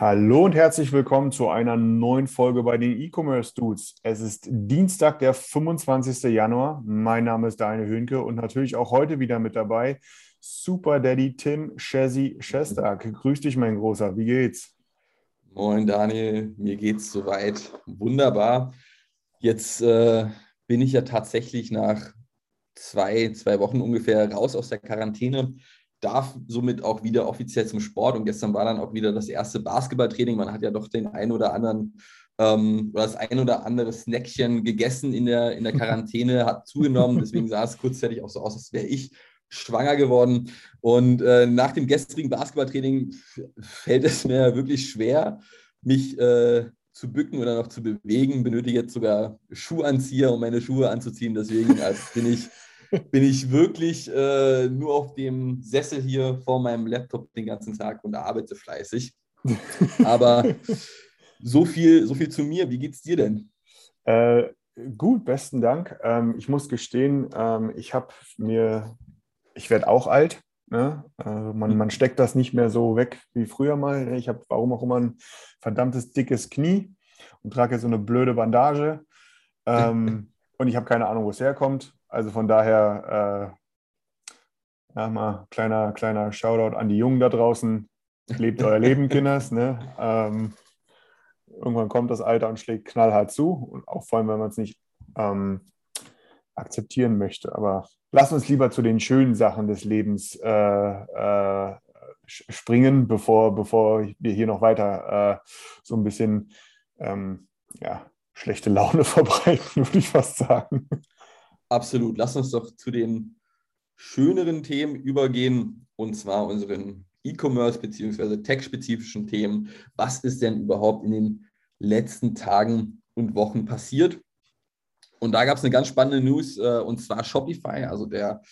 Hallo und herzlich willkommen zu einer neuen Folge bei den E-Commerce Dudes. Es ist Dienstag, der 25. Januar. Mein Name ist Daniel Höhnke und natürlich auch heute wieder mit dabei Super Daddy Tim Shazzy Shestak. Grüß dich, mein Großer. Wie geht's? Moin Daniel, mir geht's soweit wunderbar. Jetzt äh, bin ich ja tatsächlich nach zwei, zwei Wochen ungefähr raus aus der Quarantäne, darf somit auch wieder offiziell zum Sport und gestern war dann auch wieder das erste Basketballtraining. Man hat ja doch den ein oder anderen ähm, oder das ein oder andere Snackchen gegessen in der, in der Quarantäne, hat zugenommen, deswegen sah es kurzzeitig auch so aus, als wäre ich schwanger geworden. Und äh, nach dem gestrigen Basketballtraining fällt es mir wirklich schwer, mich äh, zu bücken oder noch zu bewegen. Benötige jetzt sogar Schuhanzieher, um meine Schuhe anzuziehen. Deswegen also bin ich bin ich wirklich äh, nur auf dem Sessel hier vor meinem Laptop den ganzen Tag und arbeite fleißig. Aber so viel, so viel zu mir. Wie geht's dir denn? Äh, gut, besten Dank. Ähm, ich muss gestehen, ähm, ich habe mir, ich werde auch alt. Ne? Also man, man steckt das nicht mehr so weg wie früher mal. Ich habe warum auch immer ein verdammtes dickes Knie und trage jetzt so eine blöde Bandage. Ähm, und ich habe keine Ahnung, wo es herkommt. Also von daher, äh, ja, mal kleiner, kleiner Shoutout an die Jungen da draußen. Lebt euer Leben, Kinders. Ne? Ähm, irgendwann kommt das Alter und schlägt knallhart zu. Und auch vor allem, wenn man es nicht ähm, akzeptieren möchte. Aber lass uns lieber zu den schönen Sachen des Lebens äh, äh, springen, bevor, bevor wir hier noch weiter äh, so ein bisschen ähm, ja, schlechte Laune verbreiten, würde ich fast sagen. Absolut. Lass uns doch zu den schöneren Themen übergehen, und zwar unseren E-Commerce bzw. tech-spezifischen Themen. Was ist denn überhaupt in den letzten Tagen und Wochen passiert? Und da gab es eine ganz spannende News, äh, und zwar Shopify, also der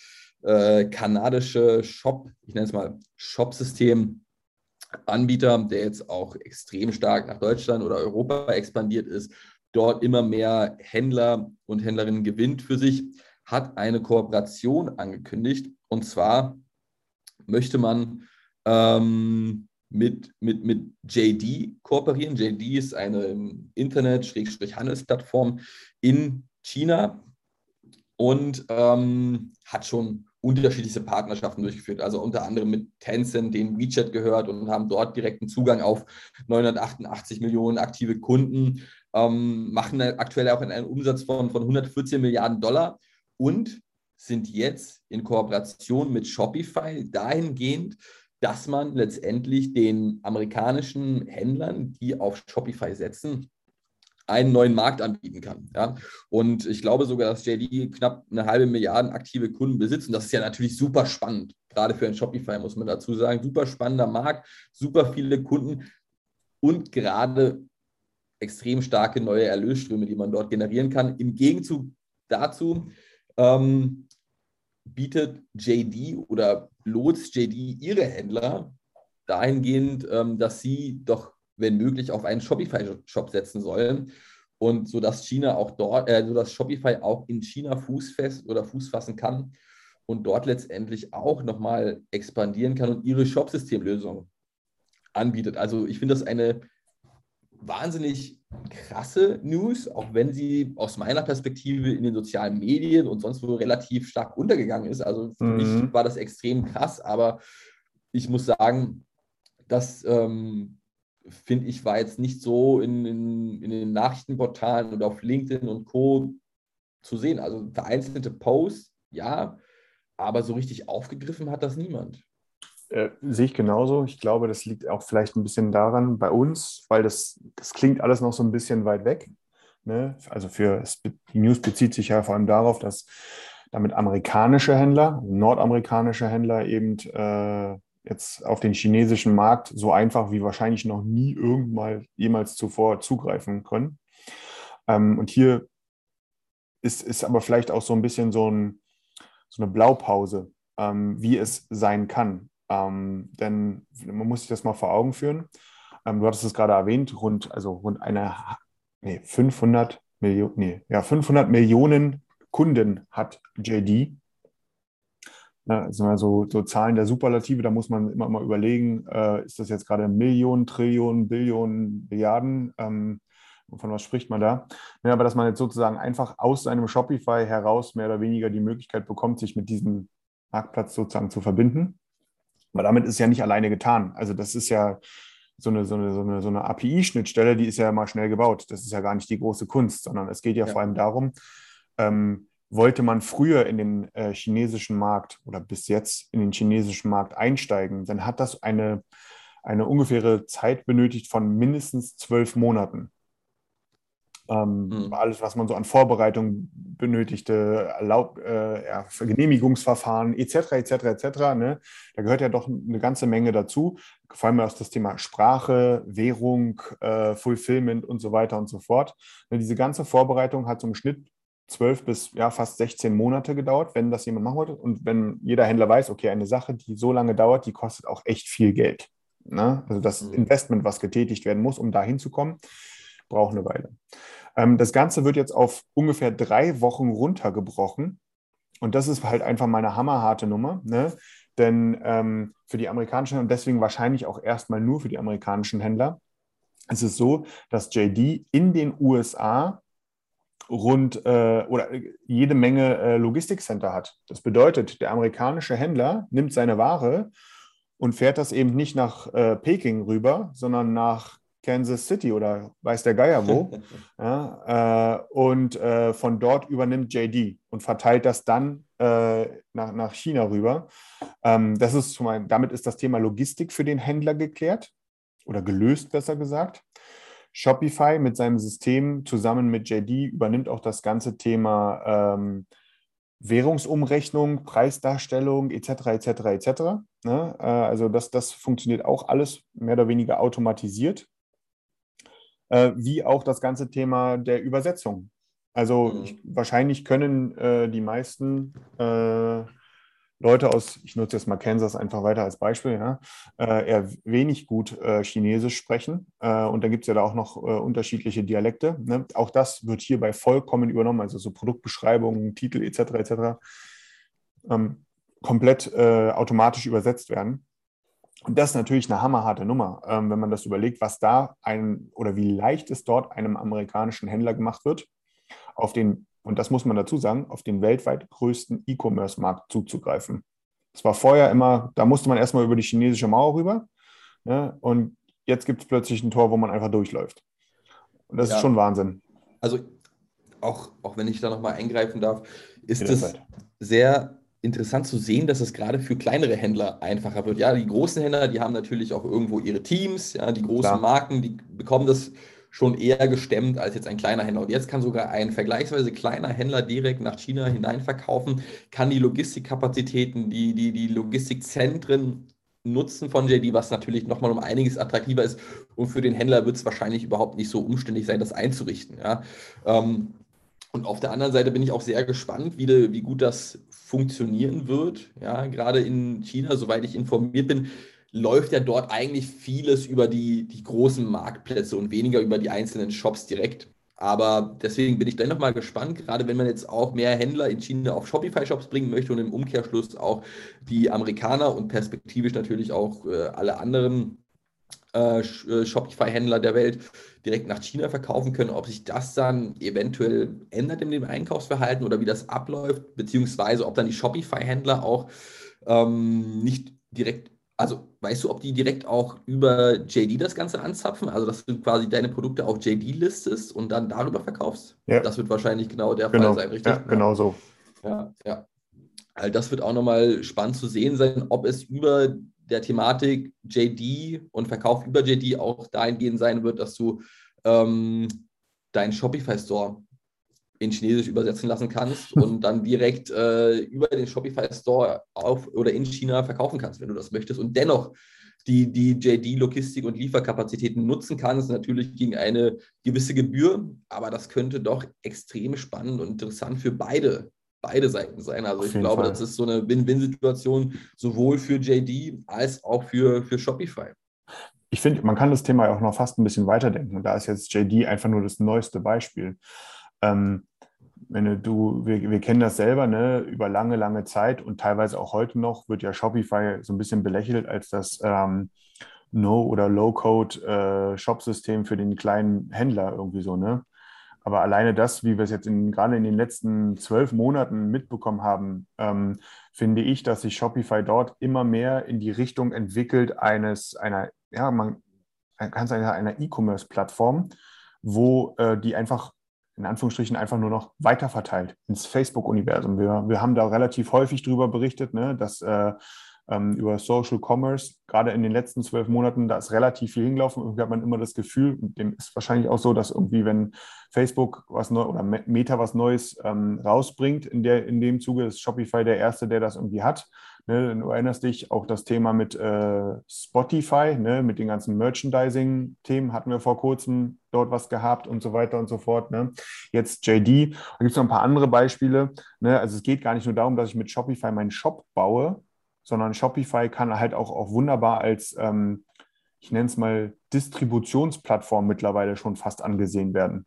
äh, kanadische Shop, ich nenne es mal Shop-System. Anbieter, der jetzt auch extrem stark nach Deutschland oder Europa expandiert ist, dort immer mehr Händler und Händlerinnen gewinnt für sich, hat eine Kooperation angekündigt. Und zwar möchte man ähm, mit, mit, mit JD kooperieren. JD ist eine Internet-Handelsplattform in China und ähm, hat schon unterschiedlichste Partnerschaften durchgeführt, also unter anderem mit Tencent, den WeChat gehört und haben dort direkten Zugang auf 988 Millionen aktive Kunden, ähm, machen aktuell auch einen Umsatz von, von 114 Milliarden Dollar und sind jetzt in Kooperation mit Shopify dahingehend, dass man letztendlich den amerikanischen Händlern, die auf Shopify setzen, einen neuen Markt anbieten kann. Ja? Und ich glaube sogar, dass JD knapp eine halbe Milliarde aktive Kunden besitzt. Und das ist ja natürlich super spannend, gerade für ein Shopify, muss man dazu sagen. Super spannender Markt, super viele Kunden und gerade extrem starke neue Erlösströme, die man dort generieren kann. Im Gegenzug dazu ähm, bietet JD oder lotst JD ihre Händler dahingehend, ähm, dass sie doch, wenn möglich, auf einen Shopify-Shop setzen sollen. Und so dass China auch dort, äh, so dass Shopify auch in China Fuß fest oder Fuß fassen kann und dort letztendlich auch nochmal expandieren kann und ihre Shopsystemlösung anbietet. Also ich finde das eine wahnsinnig krasse News, auch wenn sie aus meiner Perspektive in den sozialen Medien und sonst wo relativ stark untergegangen ist. Also für Mhm. mich war das extrem krass, aber ich muss sagen, das ähm, finde ich war jetzt nicht so in, in, in den Nachrichtenportalen oder auf LinkedIn und Co. zu sehen. Also vereinzelte Posts, ja, aber so richtig aufgegriffen hat das niemand. Äh, sehe ich genauso. Ich glaube, das liegt auch vielleicht ein bisschen daran bei uns, weil das, das klingt alles noch so ein bisschen weit weg. Ne? Also für die News bezieht sich ja vor allem darauf, dass damit amerikanische Händler, nordamerikanische Händler eben äh, jetzt auf den chinesischen Markt so einfach wie wahrscheinlich noch nie irgendwann jemals zuvor zugreifen können. Ähm, und hier ist, ist aber vielleicht auch so ein bisschen so, ein, so eine Blaupause, ähm, wie es sein kann. Ähm, denn man muss sich das mal vor Augen führen. Ähm, du hattest es gerade erwähnt, rund, also rund eine, nee, 500 Millionen, nee, ja, 500 Millionen Kunden hat JD. Das sind also so Zahlen der Superlative, da muss man immer mal überlegen, äh, ist das jetzt gerade Millionen, Trillionen, Billionen, Milliarden? Ähm, von was spricht man da? Ja, aber dass man jetzt sozusagen einfach aus seinem Shopify heraus mehr oder weniger die Möglichkeit bekommt, sich mit diesem Marktplatz sozusagen zu verbinden. Aber damit ist ja nicht alleine getan. Also das ist ja so eine, so eine, so eine, so eine API-Schnittstelle, die ist ja mal schnell gebaut. Das ist ja gar nicht die große Kunst, sondern es geht ja, ja. vor allem darum, ähm, wollte man früher in den äh, chinesischen Markt oder bis jetzt in den chinesischen Markt einsteigen, dann hat das eine, eine ungefähre Zeit benötigt von mindestens zwölf Monaten. Ähm, mhm. Alles, was man so an Vorbereitung benötigte, Erlaub, äh, ja, Genehmigungsverfahren etc. etc. etc. Ne? Da gehört ja doch eine ganze Menge dazu. Vor allem aus das Thema Sprache, Währung, äh, Fulfillment und so weiter und so fort. Ne, diese ganze Vorbereitung hat so im Schnitt zwölf bis ja, fast 16 Monate gedauert, wenn das jemand machen wollte. Und wenn jeder Händler weiß, okay, eine Sache, die so lange dauert, die kostet auch echt viel Geld. Ne? Also das mhm. Investment, was getätigt werden muss, um da hinzukommen, braucht eine Weile. Ähm, das Ganze wird jetzt auf ungefähr drei Wochen runtergebrochen. Und das ist halt einfach mal eine hammerharte Nummer. Ne? Denn ähm, für die amerikanischen und deswegen wahrscheinlich auch erstmal nur für die amerikanischen Händler ist es so, dass JD in den USA rund äh, oder jede Menge äh, Logistikcenter hat. Das bedeutet, der amerikanische Händler nimmt seine Ware und fährt das eben nicht nach äh, Peking rüber, sondern nach Kansas City oder weiß der Geier wo. ja, äh, und äh, von dort übernimmt JD und verteilt das dann äh, nach, nach China rüber. Ähm, das ist zum einen, damit ist das Thema Logistik für den Händler geklärt oder gelöst, besser gesagt. Shopify mit seinem System zusammen mit JD übernimmt auch das ganze Thema ähm, Währungsumrechnung, Preisdarstellung etc. etc. etc. Ne? Äh, also das, das funktioniert auch alles mehr oder weniger automatisiert äh, wie auch das ganze Thema der Übersetzung. Also mhm. ich, wahrscheinlich können äh, die meisten äh, Leute aus, ich nutze jetzt mal Kansas einfach weiter als Beispiel, ja, äh, eher wenig gut äh, Chinesisch sprechen. Äh, und da gibt es ja da auch noch unterschiedliche Dialekte. Ne? Auch das wird hierbei vollkommen übernommen, also so Produktbeschreibungen, Titel etc. etc. Ähm, komplett automatisch übersetzt werden. Und das ist natürlich eine hammerharte Nummer, ähm, wenn man das überlegt, was da ein oder wie leicht es dort einem amerikanischen Händler gemacht wird, auf den, und das muss man dazu sagen, auf den weltweit größten E-Commerce-Markt zuzugreifen. Das war vorher immer, da musste man erstmal über die chinesische Mauer rüber. Ne? Und jetzt gibt es plötzlich ein Tor, wo man einfach durchläuft. Und das ja. ist schon Wahnsinn. Also auch, auch wenn ich da nochmal eingreifen darf, ist es sehr interessant zu sehen, dass es gerade für kleinere Händler einfacher wird. Ja, die großen Händler, die haben natürlich auch irgendwo ihre Teams, ja, die großen Klar. Marken, die bekommen das schon eher gestemmt als jetzt ein kleiner Händler. Und jetzt kann sogar ein vergleichsweise kleiner Händler direkt nach China hineinverkaufen, kann die Logistikkapazitäten, die, die, die Logistikzentren nutzen von JD, was natürlich nochmal um einiges attraktiver ist. Und für den Händler wird es wahrscheinlich überhaupt nicht so umständlich sein, das einzurichten. Ja. Ähm, und auf der anderen Seite bin ich auch sehr gespannt, wie, wie gut das funktionieren wird. Ja, gerade in China, soweit ich informiert bin, läuft ja dort eigentlich vieles über die, die großen Marktplätze und weniger über die einzelnen Shops direkt. Aber deswegen bin ich dennoch mal gespannt, gerade wenn man jetzt auch mehr Händler in China auf Shopify-Shops bringen möchte und im Umkehrschluss auch die Amerikaner und perspektivisch natürlich auch äh, alle anderen äh, äh, Shopify-Händler der Welt direkt nach China verkaufen können, ob sich das dann eventuell ändert in dem Einkaufsverhalten oder wie das abläuft, beziehungsweise ob dann die Shopify-Händler auch ähm, nicht direkt, also weißt du, ob die direkt auch über JD das Ganze anzapfen, also dass du quasi deine Produkte auf JD listest und dann darüber verkaufst? Ja. Das wird wahrscheinlich genau der genau. Fall sein, richtig? Ja, genau so. Ja, ja. Also das wird auch nochmal spannend zu sehen sein, ob es über der Thematik JD und Verkauf über JD auch dahingehend sein wird, dass du ähm, deinen Shopify Store in Chinesisch übersetzen lassen kannst und dann direkt äh, über den Shopify Store auf oder in China verkaufen kannst, wenn du das möchtest. Und dennoch die, die JD-Logistik und Lieferkapazitäten nutzen kannst, natürlich gegen eine gewisse Gebühr, aber das könnte doch extrem spannend und interessant für beide, beide Seiten sein. Also ich glaube, Fall. das ist so eine Win-Win-Situation sowohl für JD als auch für, für Shopify. Ich finde, man kann das Thema auch noch fast ein bisschen weiterdenken. Und da ist jetzt JD einfach nur das neueste Beispiel. Ähm, wenn du, wir, wir kennen das selber, ne, über lange, lange Zeit und teilweise auch heute noch wird ja Shopify so ein bisschen belächelt als das ähm, No- oder Low-Code-Shop-System äh, für den kleinen Händler irgendwie so, ne? Aber alleine das, wie wir es jetzt in, gerade in den letzten zwölf Monaten mitbekommen haben, ähm, finde ich, dass sich Shopify dort immer mehr in die Richtung entwickelt eines, einer, ja, man kann sagen, einer E-Commerce-Plattform, wo äh, die einfach in Anführungsstrichen einfach nur noch weiterverteilt ins Facebook-Universum. Wir, wir haben da relativ häufig darüber berichtet, ne, dass äh, über Social Commerce, gerade in den letzten zwölf Monaten, da ist relativ viel hingelaufen. Irgendwie hat man immer das Gefühl, dem ist wahrscheinlich auch so, dass irgendwie, wenn Facebook was neu oder Meta was Neues ähm, rausbringt, in, der, in dem Zuge ist Shopify der Erste, der das irgendwie hat. Ne, du erinnerst dich, auch das Thema mit äh, Spotify, ne, mit den ganzen Merchandising-Themen hatten wir vor kurzem dort was gehabt und so weiter und so fort. Ne. Jetzt JD, da gibt es noch ein paar andere Beispiele. Ne. Also es geht gar nicht nur darum, dass ich mit Shopify meinen Shop baue, sondern Shopify kann halt auch, auch wunderbar als, ähm, ich nenne es mal, Distributionsplattform mittlerweile schon fast angesehen werden,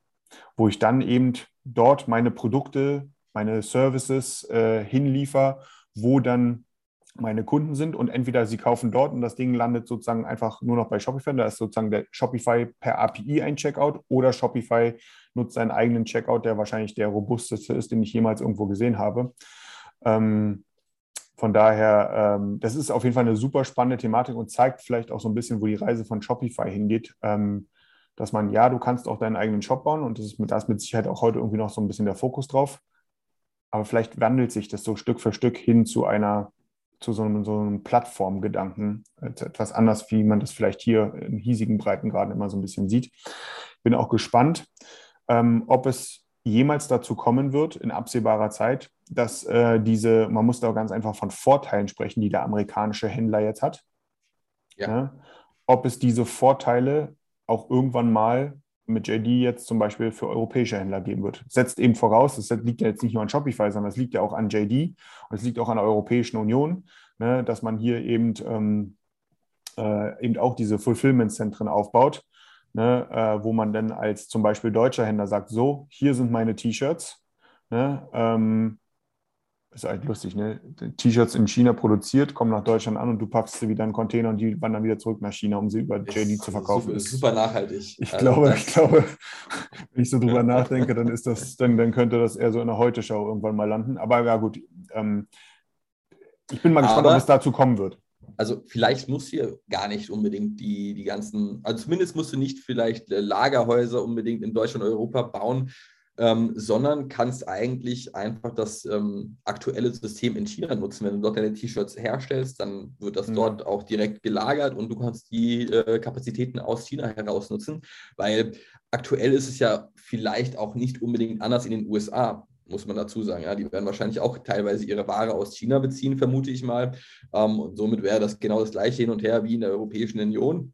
wo ich dann eben dort meine Produkte, meine Services äh, hinliefer, wo dann meine Kunden sind und entweder sie kaufen dort und das Ding landet sozusagen einfach nur noch bei Shopify, da ist sozusagen der Shopify per API ein Checkout oder Shopify nutzt seinen eigenen Checkout, der wahrscheinlich der robusteste ist, den ich jemals irgendwo gesehen habe. Ähm, von daher, ähm, das ist auf jeden Fall eine super spannende Thematik und zeigt vielleicht auch so ein bisschen, wo die Reise von Shopify hingeht. Ähm, dass man, ja, du kannst auch deinen eigenen Shop bauen und das ist, da ist mit Sicherheit auch heute irgendwie noch so ein bisschen der Fokus drauf. Aber vielleicht wandelt sich das so Stück für Stück hin zu einer zu so einem, so einem Plattformgedanken, etwas anders, wie man das vielleicht hier in hiesigen Breitengraden immer so ein bisschen sieht. Bin auch gespannt, ähm, ob es jemals dazu kommen wird, in absehbarer Zeit, dass äh, diese, man muss da ganz einfach von Vorteilen sprechen, die der amerikanische Händler jetzt hat. Ja. ja. Ob es diese Vorteile auch irgendwann mal mit JD jetzt zum Beispiel für europäische Händler geben wird. Setzt eben voraus, das liegt ja jetzt nicht nur an Shopify, sondern es liegt ja auch an JD und es liegt auch an der Europäischen Union, ne, dass man hier eben, ähm, äh, eben auch diese Fulfillment-Zentren aufbaut, ne, äh, wo man dann als zum Beispiel deutscher Händler sagt, so, hier sind meine T-Shirts, ne, ähm, ist eigentlich lustig, ne? T-Shirts in China produziert, kommen nach Deutschland an und du packst sie wieder in Container und die wandern wieder zurück nach China, um sie über JD zu verkaufen. Super, super nachhaltig. Ich also glaube, ich glaube, wenn ich so drüber nachdenke, dann ist das, dann, dann könnte das eher so in der Heute-Show irgendwann mal landen. Aber ja gut, ähm, ich bin mal gespannt, Aber, ob es dazu kommen wird. Also vielleicht muss hier gar nicht unbedingt die, die ganzen, also zumindest musst du nicht vielleicht Lagerhäuser unbedingt in Deutschland und Europa bauen, ähm, sondern kannst eigentlich einfach das ähm, aktuelle System in China nutzen. Wenn du dort deine T-Shirts herstellst, dann wird das mhm. dort auch direkt gelagert und du kannst die äh, Kapazitäten aus China heraus nutzen, weil aktuell ist es ja vielleicht auch nicht unbedingt anders in den USA muss man dazu sagen. Ja, die werden wahrscheinlich auch teilweise ihre Ware aus China beziehen, vermute ich mal. Ähm, und somit wäre das genau das gleiche hin und her wie in der Europäischen Union.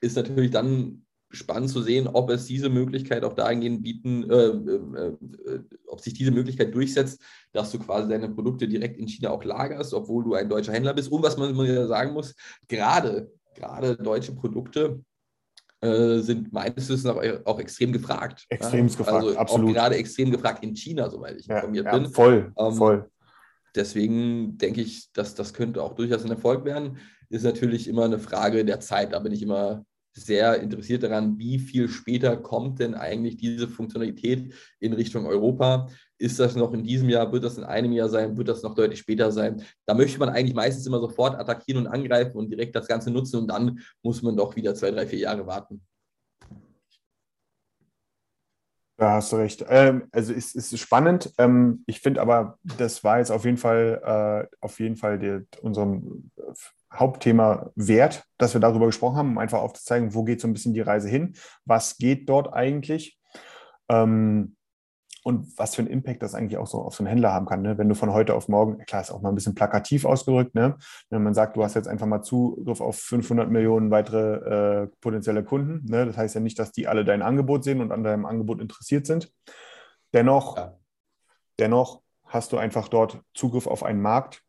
Ist natürlich dann spannend zu sehen, ob es diese Möglichkeit auch dahingehend bieten, äh, äh, äh, ob sich diese Möglichkeit durchsetzt, dass du quasi deine Produkte direkt in China auch lagerst, obwohl du ein deutscher Händler bist. Und was man, ja sagen muss, gerade, gerade deutsche Produkte äh, sind meines Wissens auch, auch extrem gefragt. Extrem ja? gefragt, also absolut. Auch gerade extrem gefragt in China, soweit ich informiert ja, bin. Voll, ähm, voll. Deswegen denke ich, dass das könnte auch durchaus ein Erfolg werden. Ist natürlich immer eine Frage der Zeit. Da bin ich immer sehr interessiert daran, wie viel später kommt denn eigentlich diese Funktionalität in Richtung Europa. Ist das noch in diesem Jahr? Wird das in einem Jahr sein? Wird das noch deutlich später sein? Da möchte man eigentlich meistens immer sofort attackieren und angreifen und direkt das Ganze nutzen und dann muss man doch wieder zwei, drei, vier Jahre warten. Da hast du recht. Ähm, also es ist spannend. Ähm, ich finde aber, das war jetzt auf jeden Fall, äh, auf jeden Fall die, unserem Hauptthema wert, dass wir darüber gesprochen haben, um einfach aufzuzeigen, wo geht so ein bisschen die Reise hin, was geht dort eigentlich. Ähm, und was für einen Impact das eigentlich auch so auf so einen Händler haben kann. Ne? Wenn du von heute auf morgen, klar, ist auch mal ein bisschen plakativ ausgedrückt, ne? wenn man sagt, du hast jetzt einfach mal Zugriff auf 500 Millionen weitere äh, potenzielle Kunden. Ne? Das heißt ja nicht, dass die alle dein Angebot sehen und an deinem Angebot interessiert sind. Dennoch, ja. dennoch hast du einfach dort Zugriff auf einen Markt,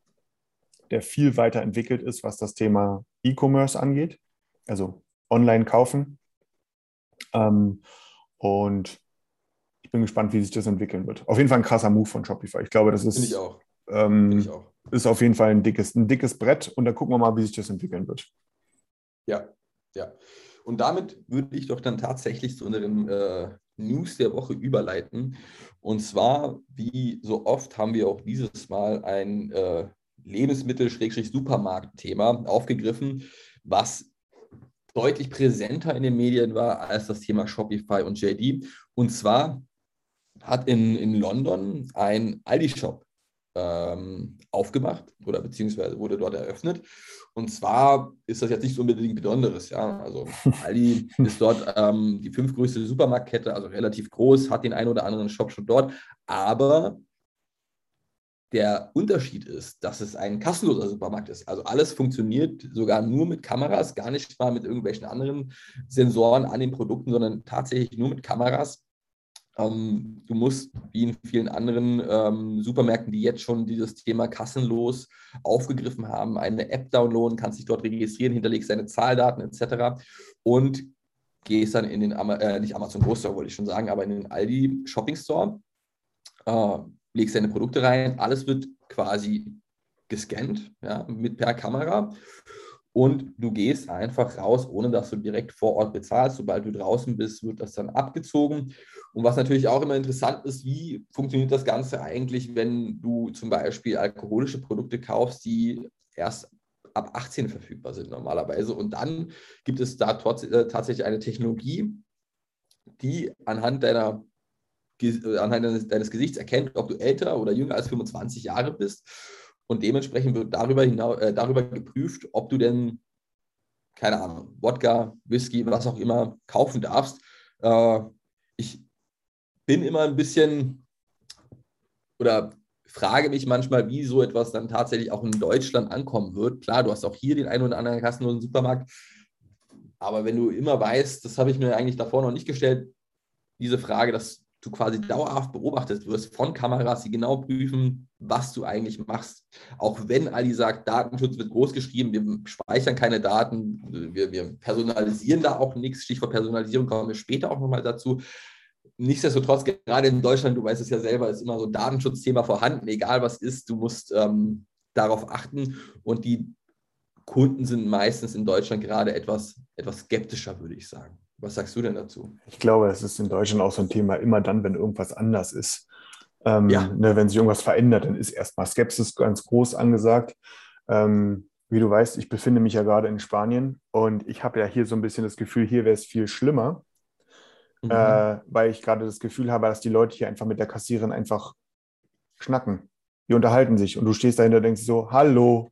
der viel weiter entwickelt ist, was das Thema E-Commerce angeht, also online kaufen. Ähm, und ich bin gespannt, wie sich das entwickeln wird. Auf jeden Fall ein krasser Move von Shopify. Ich glaube, das ist, ich auch. Ähm, ich auch. ist auf jeden Fall ein dickes, ein dickes Brett und da gucken wir mal, wie sich das entwickeln wird. Ja, ja. Und damit würde ich doch dann tatsächlich zu unseren äh, News der Woche überleiten. Und zwar, wie so oft, haben wir auch dieses Mal ein äh, Lebensmittel-Supermarkt-Thema aufgegriffen, was deutlich präsenter in den Medien war als das Thema Shopify und JD. Und zwar hat in, in London ein Aldi-Shop ähm, aufgemacht oder beziehungsweise wurde dort eröffnet. Und zwar ist das jetzt nicht so unbedingt Besonderes. Ja? Also Aldi ist dort ähm, die fünftgrößte Supermarktkette, also relativ groß, hat den einen oder anderen Shop schon dort. Aber der Unterschied ist, dass es ein kassenloser Supermarkt ist. Also alles funktioniert sogar nur mit Kameras, gar nicht mal mit irgendwelchen anderen Sensoren an den Produkten, sondern tatsächlich nur mit Kameras. Ähm, du musst, wie in vielen anderen ähm, Supermärkten, die jetzt schon dieses Thema kassenlos aufgegriffen haben, eine App downloaden, kannst dich dort registrieren, hinterlegst deine Zahldaten etc. und gehst dann in den, äh, nicht Amazon Großstore, wollte ich schon sagen, aber in den Aldi Shopping Store, äh, legst deine Produkte rein, alles wird quasi gescannt, ja, mit per Kamera und du gehst einfach raus, ohne dass du direkt vor Ort bezahlst. Sobald du draußen bist, wird das dann abgezogen. Und was natürlich auch immer interessant ist, wie funktioniert das Ganze eigentlich, wenn du zum Beispiel alkoholische Produkte kaufst, die erst ab 18 verfügbar sind normalerweise. Und dann gibt es da äh, tatsächlich eine Technologie, die anhand deiner anhand deines, deines Gesichts erkennt, ob du älter oder jünger als 25 Jahre bist und dementsprechend wird darüber, hinaus, äh, darüber geprüft, ob du denn, keine Ahnung, Wodka, Whisky, was auch immer kaufen darfst. Äh, ich bin immer ein bisschen oder frage mich manchmal, wie so etwas dann tatsächlich auch in Deutschland ankommen wird. Klar, du hast auch hier den einen oder anderen kassenlosen Supermarkt, aber wenn du immer weißt, das habe ich mir eigentlich davor noch nicht gestellt, diese Frage, dass du quasi dauerhaft beobachtet wirst von Kameras, die genau prüfen, was du eigentlich machst. Auch wenn Ali sagt, Datenschutz wird groß geschrieben, wir speichern keine Daten, wir, wir personalisieren da auch nichts. Stichwort Personalisierung kommen wir später auch nochmal dazu. Nichtsdestotrotz, gerade in Deutschland, du weißt es ja selber, ist immer so ein Datenschutzthema vorhanden, egal was ist, du musst ähm, darauf achten. Und die Kunden sind meistens in Deutschland gerade etwas, etwas skeptischer, würde ich sagen. Was sagst du denn dazu? Ich glaube, es ist in Deutschland auch so ein Thema, immer dann, wenn irgendwas anders ist. Ähm, ja. ne, wenn sich irgendwas verändert, dann ist erstmal Skepsis ganz groß angesagt. Ähm, wie du weißt, ich befinde mich ja gerade in Spanien und ich habe ja hier so ein bisschen das Gefühl, hier wäre es viel schlimmer, mhm. äh, weil ich gerade das Gefühl habe, dass die Leute hier einfach mit der Kassiererin einfach schnacken. Die unterhalten sich und du stehst dahinter und denkst so, hallo,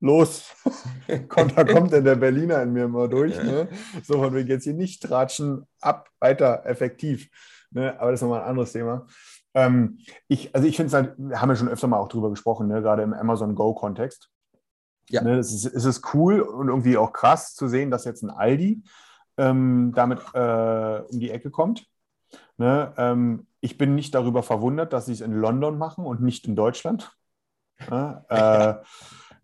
los. kommt, da kommt denn der Berliner in mir mal durch. Ne? So, von wegen jetzt hier nicht tratschen, ab, weiter, effektiv. Ne? Aber das ist nochmal ein anderes Thema. Ähm, ich, also ich finde es halt, wir haben ja schon öfter mal auch drüber gesprochen, ne? gerade im Amazon Go-Kontext. Ja. Ne? Es, ist, es ist cool und irgendwie auch krass zu sehen, dass jetzt ein Aldi ähm, damit äh, um die Ecke kommt. Ne? Ähm, ich bin nicht darüber verwundert, dass sie es in London machen und nicht in Deutschland. Ne? Äh,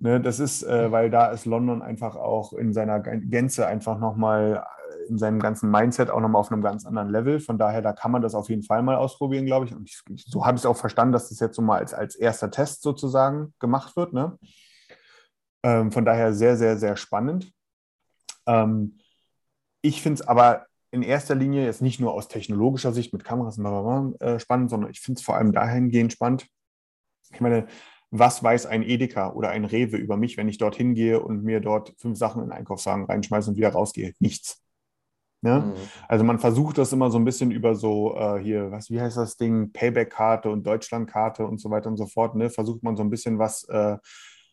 Ne, das ist, äh, weil da ist London einfach auch in seiner Gänze einfach nochmal, äh, in seinem ganzen Mindset auch nochmal auf einem ganz anderen Level. Von daher, da kann man das auf jeden Fall mal ausprobieren, glaube ich. Und ich, so habe ich es auch verstanden, dass das jetzt so mal als, als erster Test sozusagen gemacht wird. Ne? Ähm, von daher sehr, sehr, sehr spannend. Ähm, ich finde es aber in erster Linie jetzt nicht nur aus technologischer Sicht mit Kameras und bla, äh, spannend, sondern ich finde es vor allem dahingehend spannend. Ich meine, was weiß ein Edeka oder ein Rewe über mich, wenn ich dorthin gehe und mir dort fünf Sachen in den Einkaufswagen reinschmeiße und wieder rausgehe? Nichts. Ne? Mhm. Also man versucht das immer so ein bisschen über so äh, hier, was, wie heißt das Ding, Payback-Karte und Deutschland-Karte und so weiter und so fort, ne? versucht man so ein bisschen was, äh,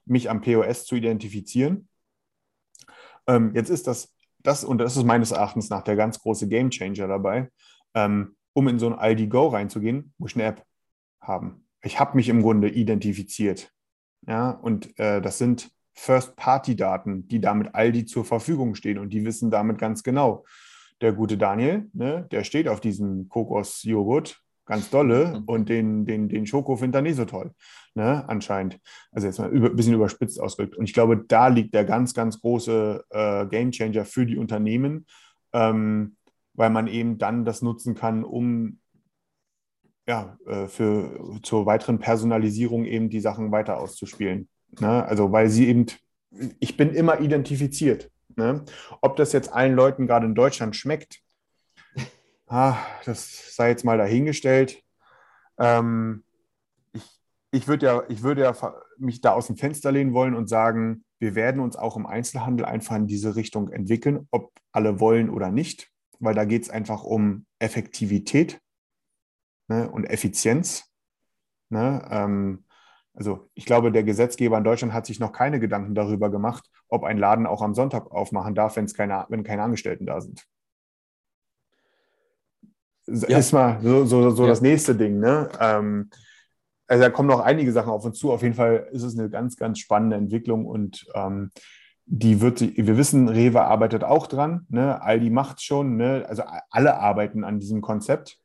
mich am POS zu identifizieren. Ähm, jetzt ist das, das, und das ist meines Erachtens nach der ganz große Gamechanger dabei, ähm, um in so ein Aldi Go reinzugehen, muss ich eine App haben. Ich habe mich im Grunde identifiziert. Ja, und äh, das sind First-Party-Daten, die damit Aldi zur Verfügung stehen und die wissen damit ganz genau. Der gute Daniel, ne, der steht auf diesem Kokosjoghurt ganz dolle Mhm. und den, den, den Schoko findet er nicht so toll, ne, anscheinend. Also jetzt mal ein bisschen überspitzt ausgedrückt. Und ich glaube, da liegt der ganz, ganz große äh, Gamechanger für die Unternehmen, ähm, weil man eben dann das nutzen kann, um ja, äh, für, zur weiteren Personalisierung eben die Sachen weiter auszuspielen. Ne? Also, weil sie eben, ich bin immer identifiziert. Ne? Ob das jetzt allen Leuten gerade in Deutschland schmeckt, ah, das sei jetzt mal dahingestellt. Ähm, ich ich würde ja, ich würde ja mich da aus dem Fenster lehnen wollen und sagen, wir werden uns auch im Einzelhandel einfach in diese Richtung entwickeln, ob alle wollen oder nicht, weil da geht es einfach um Effektivität ne, und Effizienz. Ne? Ähm, also ich glaube, der Gesetzgeber in Deutschland hat sich noch keine Gedanken darüber gemacht, ob ein Laden auch am Sonntag aufmachen darf, wenn's keine, wenn keine Angestellten da sind. Ja. Ist mal so, so, so Ja. das nächste Ding. Ne? Ähm, also da kommen noch einige Sachen auf uns zu. Auf jeden Fall ist es eine ganz, ganz spannende Entwicklung und ähm, die wird, sich- wir wissen, Rewe arbeitet auch dran, ne? Aldi macht schon, ne? also alle arbeiten an diesem Konzept.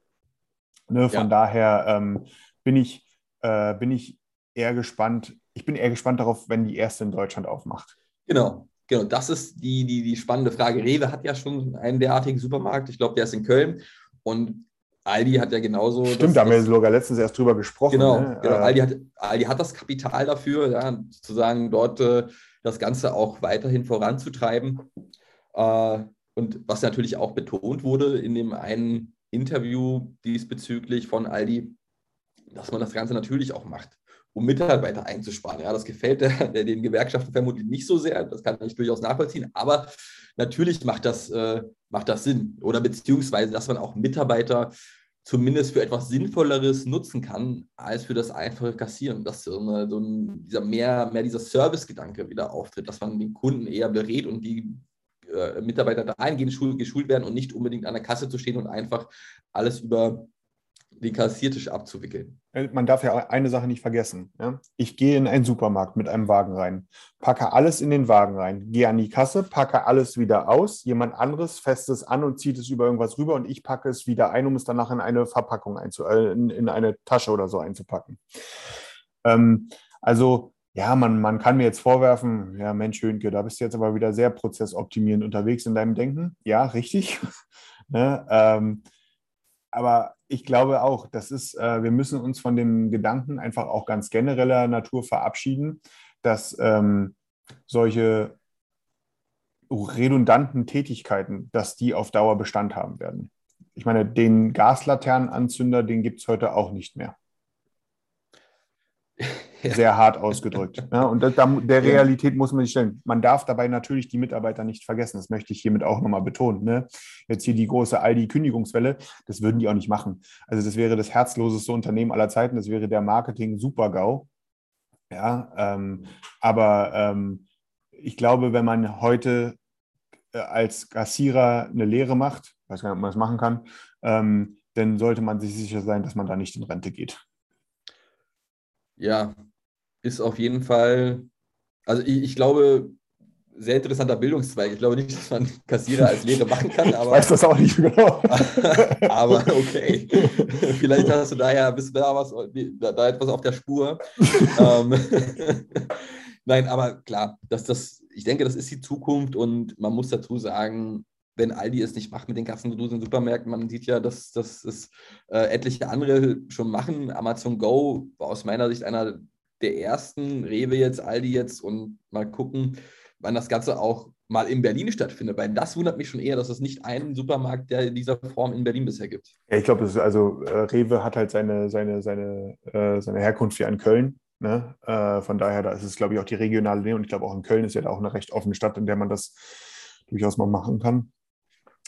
Ne? Von Ja. daher ähm, bin, ich, äh, bin ich eher gespannt, ich bin eher gespannt darauf, wenn die erste in Deutschland aufmacht. Genau, genau. Das ist die, die, die spannende Frage. Rewe hat ja schon einen derartigen Supermarkt. Ich glaube, der ist in Köln. Und Aldi hat ja genauso. Stimmt, das- da haben wir sogar letztens erst drüber gesprochen. Genau, ne? genau. Äh, Aldi, hat, Aldi hat das Kapital dafür, ja, sozusagen dort äh, das Ganze auch weiterhin voranzutreiben. Äh, und was natürlich auch betont wurde in dem einen Interview diesbezüglich von Aldi, dass man das Ganze natürlich auch macht, um Mitarbeiter einzusparen. Ja, das gefällt der, der, den Gewerkschaften vermutlich nicht so sehr, das kann ich durchaus nachvollziehen, aber natürlich macht das, äh, macht das Sinn. Oder beziehungsweise, dass man auch Mitarbeiter zumindest für etwas Sinnvolleres nutzen kann, als für das einfache Kassieren. Dass so, eine, so ein, dieser mehr, mehr dieser Service-Gedanke wieder auftritt, dass man den Kunden eher berät und die äh, Mitarbeiter dahingehend schul geschult werden und nicht unbedingt an der Kasse zu stehen und einfach alles über den Kassiertisch abzuwickeln. Äh, Man darf ja eine Sache nicht vergessen. Ja? Ich gehe in einen Supermarkt mit einem Wagen rein, packe alles in den Wagen rein, gehe an die Kasse, packe alles wieder aus, jemand anderes fasst es an und zieht es über irgendwas rüber und ich packe es wieder ein, um es danach in eine Verpackung einzu äh, in, in eine Tasche oder so einzupacken. Ähm, also ja, man, man kann mir jetzt vorwerfen, ja Mensch, Hönke, da bist du jetzt aber wieder sehr prozessoptimierend unterwegs in deinem Denken. Ja, richtig. ne? ähm, aber ich glaube auch, das ist, äh, wir müssen uns von dem Gedanken einfach auch ganz genereller Natur verabschieden, dass ähm, solche redundanten Tätigkeiten, dass die auf Dauer Bestand haben werden. Ich meine, den Gaslaternenanzünder, den gibt es heute auch nicht mehr. Sehr hart ausgedrückt. Ja, und das, da, der. Realität muss man sich stellen. Man darf dabei natürlich die Mitarbeiter nicht vergessen. Das möchte ich hiermit auch nochmal betonen. Ne? Jetzt hier die große Aldi-Kündigungswelle, das würden die auch nicht machen. Also das wäre das herzloseste Unternehmen aller Zeiten. Das wäre der Marketing-Super-GAU. Ja, ähm, aber ähm, ich glaube, wenn man heute äh, als Kassierer eine Lehre macht, weiß gar nicht, ob man das machen kann, ähm, dann sollte man sich sicher sein, dass man da nicht in Rente geht. Ja, ist auf jeden Fall, also ich, ich glaube, sehr interessanter Bildungszweig. Ich glaube nicht, dass man Kassierer als Lehre machen kann, Ich aber, weiß das auch nicht genau. aber okay. Vielleicht hast du da ja, bist du da, was, da, etwas auf der Spur. ähm, Nein, aber klar, dass das, ich denke, das ist die Zukunft und man muss dazu sagen, wenn Aldi es nicht macht mit den Kassengedusen in Supermärkten, man sieht ja, dass, dass es äh, etliche andere schon machen. Amazon Go war aus meiner Sicht einer der ersten, Rewe jetzt, Aldi jetzt und mal gucken, wann das Ganze auch mal in Berlin stattfindet. Weil das wundert mich schon eher, dass es nicht einen Supermarkt der in dieser Form in Berlin bisher gibt. Ja, ich glaube, also äh, Rewe hat halt seine, seine, seine, äh, seine Herkunft hier in Köln. Ne? Äh, von daher, da ist es, glaube ich, auch die regionale Nähe. Und ich glaube, auch in Köln ist ja da auch eine recht offene Stadt, in der man das durchaus mal machen kann.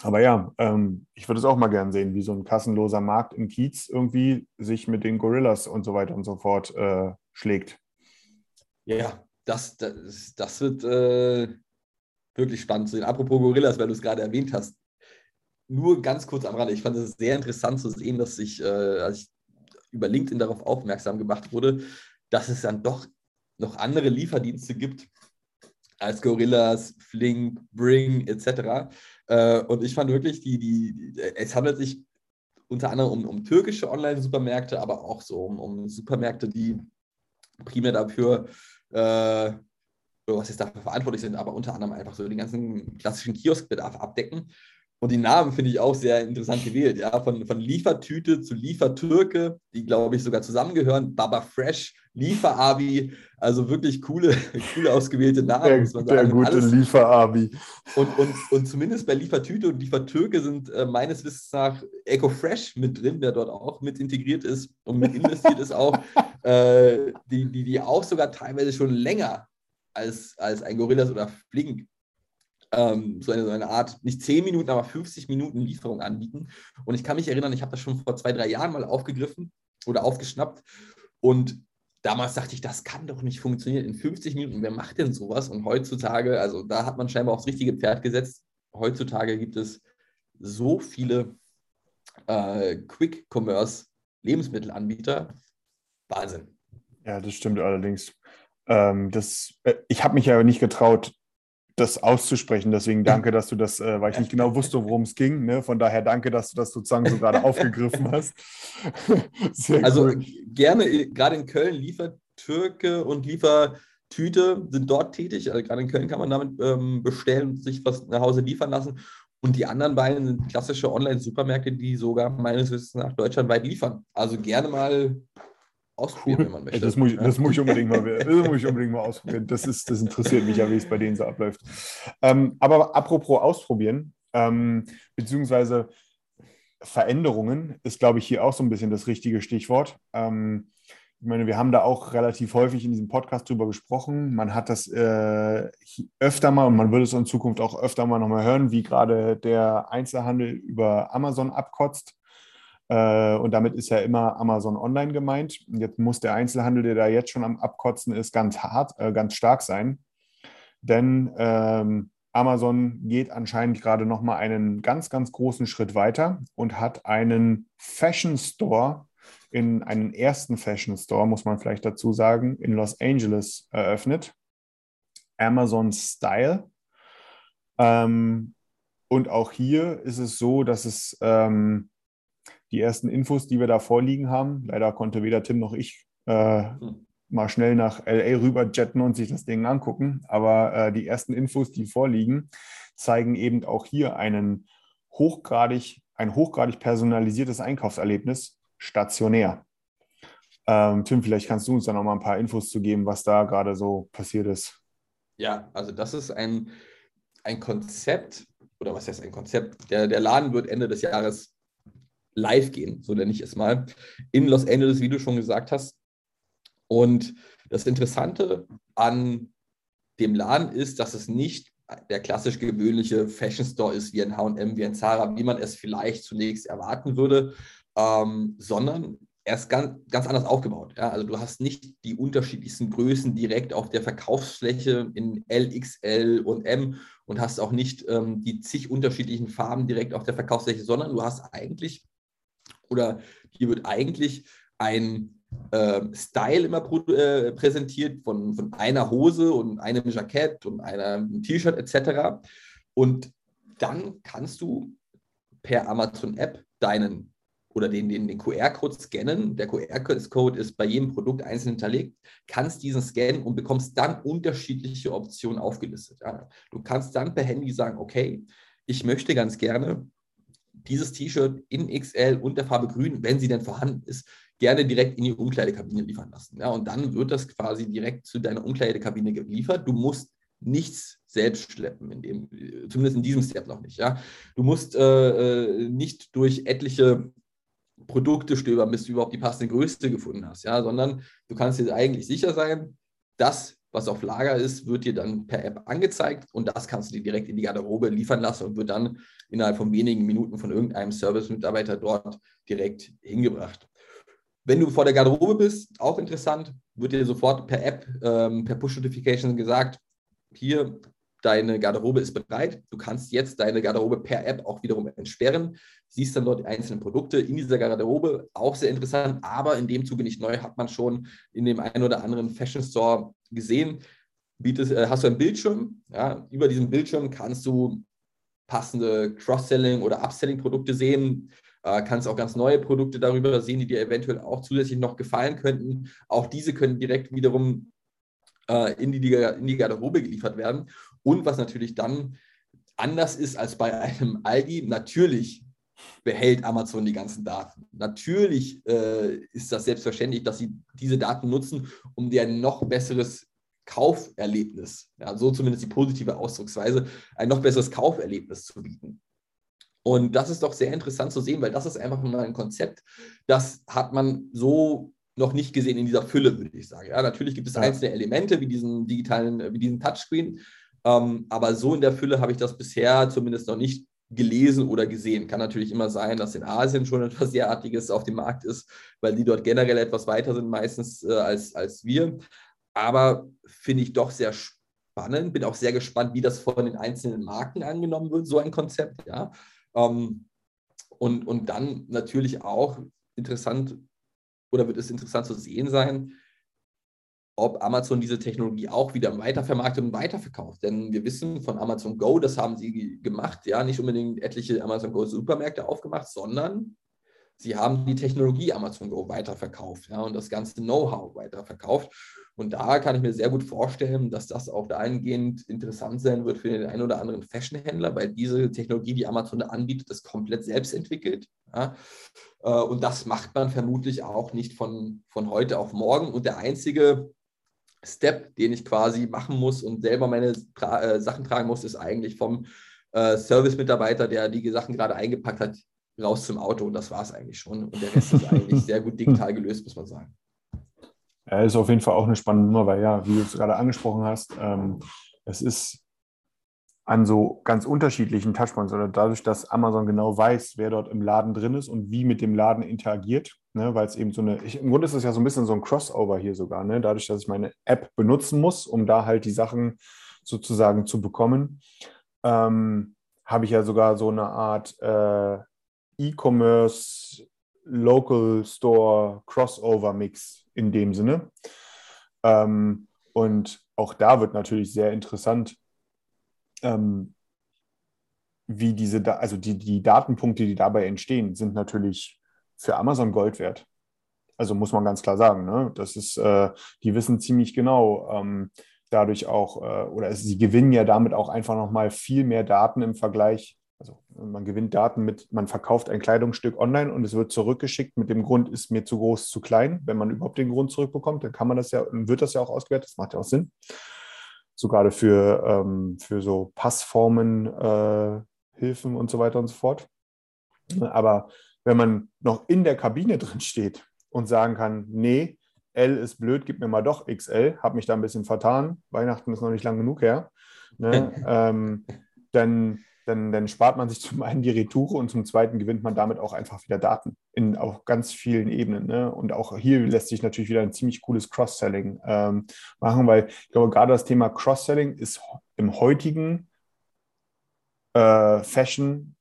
Aber ja, ähm, ich würde es auch mal gern sehen, wie so ein kassenloser Markt im Kiez irgendwie sich mit den Gorillas und so weiter und so fort äh, schlägt. Ja, das, das, das wird äh, wirklich spannend zu sehen. Apropos Gorillas, weil du es gerade erwähnt hast. nur ganz kurz am Rande, ich fand es sehr interessant zu sehen, dass ich, äh, als ich über LinkedIn darauf aufmerksam gemacht wurde, dass es dann doch noch andere Lieferdienste gibt als Gorillas, Flink, Bring etc. Äh, und ich fand wirklich, die, die, es handelt sich unter anderem um, um türkische Online-Supermärkte, aber auch so um, um Supermärkte, die primär dafür, äh, was jetzt dafür verantwortlich sind, aber unter anderem einfach so den ganzen klassischen Kioskbedarf abdecken. Und die Namen finde ich auch sehr interessant gewählt, ja, von, von Liefertüte zu Liefertürke, die glaube ich sogar zusammengehören, Baba Fresh, Lieferabi, also wirklich coole, coole ausgewählte Namen. Der, muss man sagen. der gute Lieferabi. Und, und, und zumindest bei Liefertüte und Liefertürke sind äh, meines Wissens nach Eco Fresh mit drin, der dort auch mit integriert ist und mit investiert ist auch, äh, die, die, die auch sogar teilweise schon länger als, als ein Gorillas oder Flink ähm, so, eine, so eine Art, nicht 10 Minuten, aber 50 Minuten Lieferung anbieten. Und ich kann mich erinnern, ich habe das schon vor zwei, drei Jahren mal aufgegriffen oder aufgeschnappt. Und damals dachte ich, das kann doch nicht funktionieren in 50 Minuten. Wer macht denn sowas? Und heutzutage, also da hat man scheinbar aufs richtige Pferd gesetzt. Heutzutage gibt es so viele äh, Quick-Commerce-Lebensmittelanbieter. Wahnsinn. Ja, das stimmt allerdings. Ähm, das, äh, ich habe mich ja nicht getraut, das auszusprechen. Deswegen danke, dass du das, äh, weil ich nicht genau wusste, worum es ging. Ne? Von daher danke, dass du das sozusagen so gerade aufgegriffen hast. also cool. gerne, gerade in Köln, Liefertürke und Liefertüte sind dort tätig. Also gerade in Köln kann man damit ähm, bestellen und sich was nach Hause liefern lassen. Und die anderen beiden sind klassische Online-Supermärkte, die sogar meines Wissens nach deutschlandweit liefern. Also gerne mal ausprobieren, wenn man möchte. Das muss, ich, das muss, ich, unbedingt mal, das muss ich unbedingt mal ausprobieren. Das, ist, das interessiert mich ja, wie es bei denen so abläuft. Ähm, aber apropos ausprobieren, ähm, beziehungsweise Veränderungen ist, glaube ich, hier auch so ein bisschen das richtige Stichwort. Ähm, ich meine, wir haben da auch relativ häufig in diesem Podcast drüber gesprochen. Man hat das äh, öfter mal und man wird es in Zukunft auch öfter mal nochmal hören, wie gerade der Einzelhandel über Amazon abkotzt. Äh, und damit ist ja immer Amazon Online gemeint. Jetzt muss der Einzelhandel, der da jetzt schon am Abkotzen ist, ganz hart, äh, ganz stark sein. Denn ähm, Amazon geht anscheinend gerade nochmal einen ganz, ganz großen Schritt weiter und hat einen Fashion Store in einen ersten Fashion Store, muss man vielleicht dazu sagen, in Los Angeles eröffnet. Amazon Style. Ähm, und auch hier ist es so, dass es ähm, die ersten Infos, die wir da vorliegen haben. Leider konnte weder Tim noch ich äh, hm. mal schnell nach LA rüber jetten und sich das Ding angucken. Aber äh, die ersten Infos, die vorliegen, zeigen eben auch hier einen hochgradig, ein hochgradig personalisiertes Einkaufserlebnis stationär. Ähm, Tim, vielleicht kannst du uns da noch mal ein paar Infos zu geben, was da gerade so passiert ist. Ja, also das ist ein, ein Konzept, oder was heißt ein Konzept? Der, der Laden wird Ende des Jahres live gehen, so nenne ich es mal, in Los Angeles, wie du schon gesagt hast. Und das Interessante an dem Laden ist, dass es nicht der klassisch gewöhnliche Fashion Store ist, wie ein HM, wie ein Zara, wie man es vielleicht zunächst erwarten würde, ähm, sondern er ist ganz, ganz anders aufgebaut. Ja? Also du hast nicht die unterschiedlichsten Größen direkt auf der Verkaufsfläche in L, XL und M und hast auch nicht ähm, die zig unterschiedlichen Farben direkt auf der Verkaufsfläche, sondern du hast eigentlich oder hier wird eigentlich ein äh, Style immer äh, präsentiert von, von einer Hose und einem Jackett und einem T-Shirt etc. Und dann kannst du per Amazon-App deinen oder den, den, den QR-Code scannen. Der QR-Code ist bei jedem Produkt einzeln hinterlegt, kannst diesen scannen und bekommst dann unterschiedliche Optionen aufgelistet. Ja. Du kannst dann per Handy sagen, okay, ich möchte ganz gerne dieses T-Shirt in XL und der Farbe Grün, wenn sie denn vorhanden ist, gerne direkt in die Umkleidekabine liefern lassen. Ja, und dann wird das quasi direkt zu deiner Umkleidekabine geliefert. Du musst nichts selbst schleppen, in dem, zumindest in diesem Step noch nicht. Ja. Du musst äh, äh nicht durch etliche Produkte stöbern, bis du überhaupt die passende Größe gefunden hast, ja, sondern du kannst dir eigentlich sicher sein, dass was auf Lager ist, wird dir dann per App angezeigt und das kannst du dir direkt in die Garderobe liefern lassen und wird dann innerhalb von wenigen Minuten von irgendeinem Service-Mitarbeiter dort direkt hingebracht. Wenn du vor der Garderobe bist, auch interessant, wird dir sofort per App, ähm, per Push-Notification gesagt, hier, deine Garderobe ist bereit. Du kannst jetzt deine Garderobe per App auch wiederum entsperren. Siehst dann dort die einzelnen Produkte in dieser Garderobe. Auch sehr interessant, aber in dem Zuge nicht neu, hat man schon in dem einen oder anderen Fashion Store gesehen. Bietest, äh, hast du einen Bildschirm. Ja, über diesem Bildschirm kannst du passende Cross-Selling oder Upselling-Produkte sehen. Äh, kannst auch ganz neue Produkte darüber sehen, die dir eventuell auch zusätzlich noch gefallen könnten. Auch diese können direkt wiederum äh, in, die, in die Garderobe geliefert werden. Und was natürlich dann anders ist als bei einem Aldi, natürlich behält Amazon die ganzen Daten. Natürlich äh, ist das selbstverständlich, dass sie diese Daten nutzen, um dir ein noch besseres Kauferlebnis, ja, so zumindest die positive Ausdrucksweise, ein noch besseres Kauferlebnis zu bieten. Und das ist doch sehr interessant zu sehen, weil das ist einfach mal ein Konzept, das hat man so noch nicht gesehen in dieser Fülle, würde ich sagen. Ja, natürlich gibt es ja. einzelne Elemente wie diesen digitalen, wie diesen Touchscreen, ähm, aber so in der Fülle habe ich das bisher zumindest noch nicht gelesen oder gesehen. Kann natürlich immer sein, dass in Asien schon etwas derartiges auf dem Markt ist, weil die dort generell etwas weiter sind meistens äh, als, als wir. Aber finde ich doch sehr spannend. Bin auch sehr gespannt, wie das von den einzelnen Marken angenommen wird, so ein Konzept. Ja. Ähm, und, und dann natürlich auch interessant oder wird es interessant zu sehen sein, ob Amazon diese Technologie auch wieder weitervermarktet und weiterverkauft. Denn wir wissen von Amazon Go, das haben sie gemacht, ja, nicht unbedingt etliche Amazon Go Supermärkte aufgemacht, sondern sie haben die Technologie Amazon Go weiterverkauft, ja, und das ganze Know-how weiterverkauft. Und da kann ich mir sehr gut vorstellen, dass das auch dahingehend interessant sein wird für den einen oder anderen Fashionhändler, weil diese Technologie, die Amazon da anbietet, ist komplett selbst entwickelt. Ja. Äh, und das macht man vermutlich auch nicht von, von heute auf morgen. Und der einzige Step, den ich quasi machen muss und selber meine äh, Sachen tragen muss, ist eigentlich vom äh, Service-Mitarbeiter, der die Sachen gerade eingepackt hat, raus zum Auto. Und das war es eigentlich schon. Und der Rest ist eigentlich sehr gut digital gelöst, muss man sagen. Ja, ist auf jeden Fall auch eine spannende Nummer, weil ja, wie du es gerade angesprochen hast, ähm, es ist an so ganz unterschiedlichen Touchpoints oder dadurch, dass Amazon genau weiß, wer dort im Laden drin ist und wie mit dem Laden interagiert, ne, weil es eben so eine, ich, im Grunde ist es ja so ein bisschen so ein Crossover hier sogar, ne, dadurch, dass ich meine App benutzen muss, um da halt die Sachen sozusagen zu bekommen, ähm, habe ich ja sogar so eine Art äh, E-Commerce Local Store Crossover Mix in dem Sinne. Ähm, und auch da wird natürlich sehr interessant, ähm, wie diese, also die, die Datenpunkte, die dabei entstehen, sind natürlich für Amazon Gold wert. Also muss man ganz klar sagen, ne? das ist, äh, die wissen ziemlich genau, ähm, dadurch auch, äh, oder sie gewinnen ja damit auch einfach nochmal viel mehr Daten im Vergleich. Also man gewinnt Daten mit, man verkauft ein Kleidungsstück online und es wird zurückgeschickt mit dem Grund, ist mir zu groß, zu klein. Wenn man überhaupt den Grund zurückbekommt, dann kann man das ja, wird das ja auch ausgewertet, das macht ja auch Sinn so gerade für, ähm, für so Passformen, äh, Hilfen und so weiter und so fort. Aber wenn man noch in der Kabine drin steht und sagen kann, nee, L ist blöd, gib mir mal doch XL, habe mich da ein bisschen vertan, Weihnachten ist noch nicht lang genug her, ne? ähm, dann dann, dann spart man sich zum einen die Retoure und zum zweiten gewinnt man damit auch einfach wieder Daten in auch ganz vielen Ebenen. Ne? Und auch hier lässt sich natürlich wieder ein ziemlich cooles Cross-Selling ähm, machen, weil ich glaube, gerade das Thema Cross-Selling ist im heutigen äh, Fashion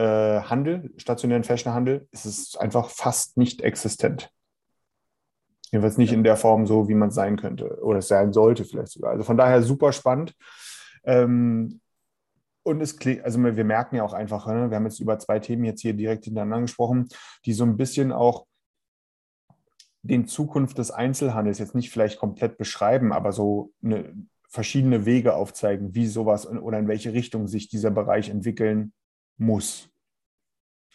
äh, Handel, stationären Fashion-Handel, ist es einfach fast nicht existent. Jedenfalls nicht ja. in der Form so, wie man es sein könnte oder es sein sollte vielleicht sogar. Also von daher super spannend. Ähm, und es klingt, also wir merken ja auch einfach, ne, wir haben jetzt über zwei Themen jetzt hier direkt hintereinander gesprochen, die so ein bisschen auch den Zukunft des Einzelhandels jetzt nicht vielleicht komplett beschreiben, aber so eine, verschiedene Wege aufzeigen, wie sowas oder in welche Richtung sich dieser Bereich entwickeln muss.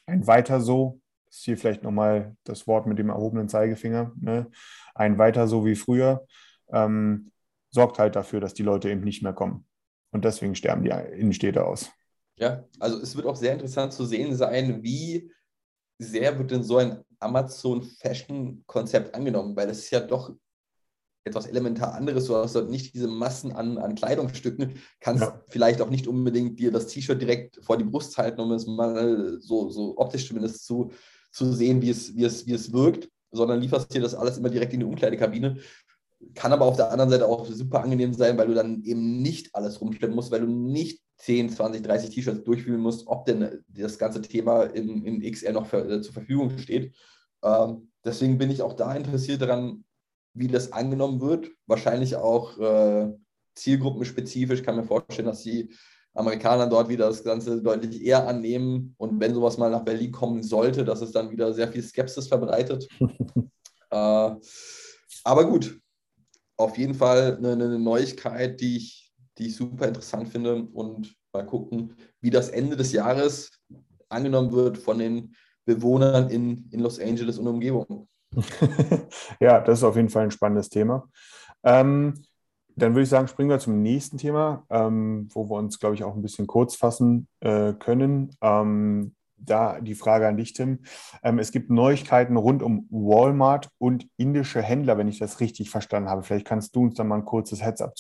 Ein weiter so, ist hier vielleicht nochmal das Wort mit dem erhobenen Zeigefinger, ne? ein weiter so wie früher, ähm, sorgt halt dafür, dass die Leute eben nicht mehr kommen. Und deswegen sterben die Innenstädte aus. Ja, also es wird auch sehr interessant zu sehen sein, wie sehr wird denn so ein Amazon-Fashion-Konzept angenommen, weil das ist ja doch etwas elementar anderes. Du hast dort nicht diese Massen an, an Kleidungsstücken, kannst ja. vielleicht auch nicht unbedingt dir das T-Shirt direkt vor die Brust halten, um es mal so, so optisch zumindest zu, zu sehen, wie es, wie, es, wie es wirkt, sondern lieferst dir das alles immer direkt in die Umkleidekabine kann aber auf der anderen Seite auch super angenehm sein, weil du dann eben nicht alles rumschleppen musst, weil du nicht 10, 20, 30 T-Shirts durchfühlen musst, ob denn das ganze Thema in, in XR noch für, äh, zur Verfügung steht. Ähm, deswegen bin ich auch da interessiert daran, wie das angenommen wird. Wahrscheinlich auch äh, zielgruppenspezifisch. Ich kann mir vorstellen, dass die Amerikaner dort wieder das Ganze deutlich eher annehmen. Und wenn sowas mal nach Berlin kommen sollte, dass es dann wieder sehr viel Skepsis verbreitet. äh, aber gut, auf jeden Fall eine, eine, Neuigkeit, die ich, die ich super interessant finde. Und mal gucken, wie das Ende des Jahres angenommen wird von den Bewohnern in, in Los Angeles und Umgebung. Ja, das ist auf jeden Fall ein spannendes Thema. Ähm, dann würde ich sagen, springen wir zum nächsten Thema, ähm, wo wir uns, glaube ich, auch ein bisschen kurz fassen äh, können. Ähm, da die Frage an dich, Tim. Ähm, es gibt Neuigkeiten rund um Walmart und indische Händler, wenn ich das richtig verstanden habe. Vielleicht kannst du uns da mal ein kurzes Heads-up.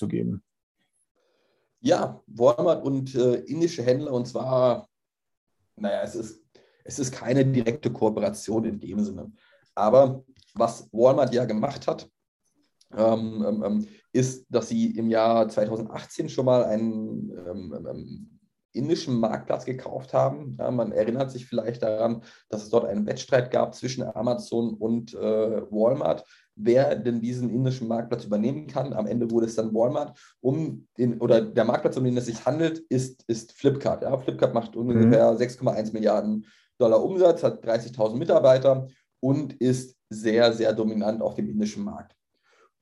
Ja, Walmart und äh, indische Händler, und zwar, naja, es ist, es ist keine direkte Kooperation in dem Sinne. Aber was Walmart ja gemacht hat, ähm, ähm, ähm ist, dass sie im Jahr 2018 schon mal einen ähm, ähm, indischen Marktplatz gekauft haben. Ja, man erinnert sich vielleicht daran, dass es dort einen Wettstreit gab zwischen Amazon und äh, Walmart, wer denn diesen indischen Marktplatz übernehmen kann. Am Ende wurde es dann Walmart. Um den, oder der Marktplatz, um den es sich handelt, ist, ist Flipkart. Ja, Flipkart macht mhm. ungefähr 6,1 Milliarden Dollar Umsatz, hat 30.000 Mitarbeiter und ist sehr, sehr dominant auf dem indischen Markt.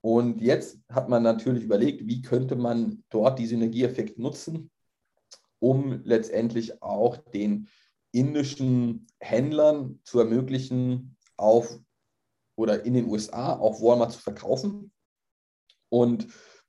Und jetzt hat man natürlich überlegt, wie könnte man dort die Synergieeffekt nutzen, um letztendlich auch den indischen Händlern zu ermöglichen, auf oder in den USA auf Walmart zu verkaufen. Und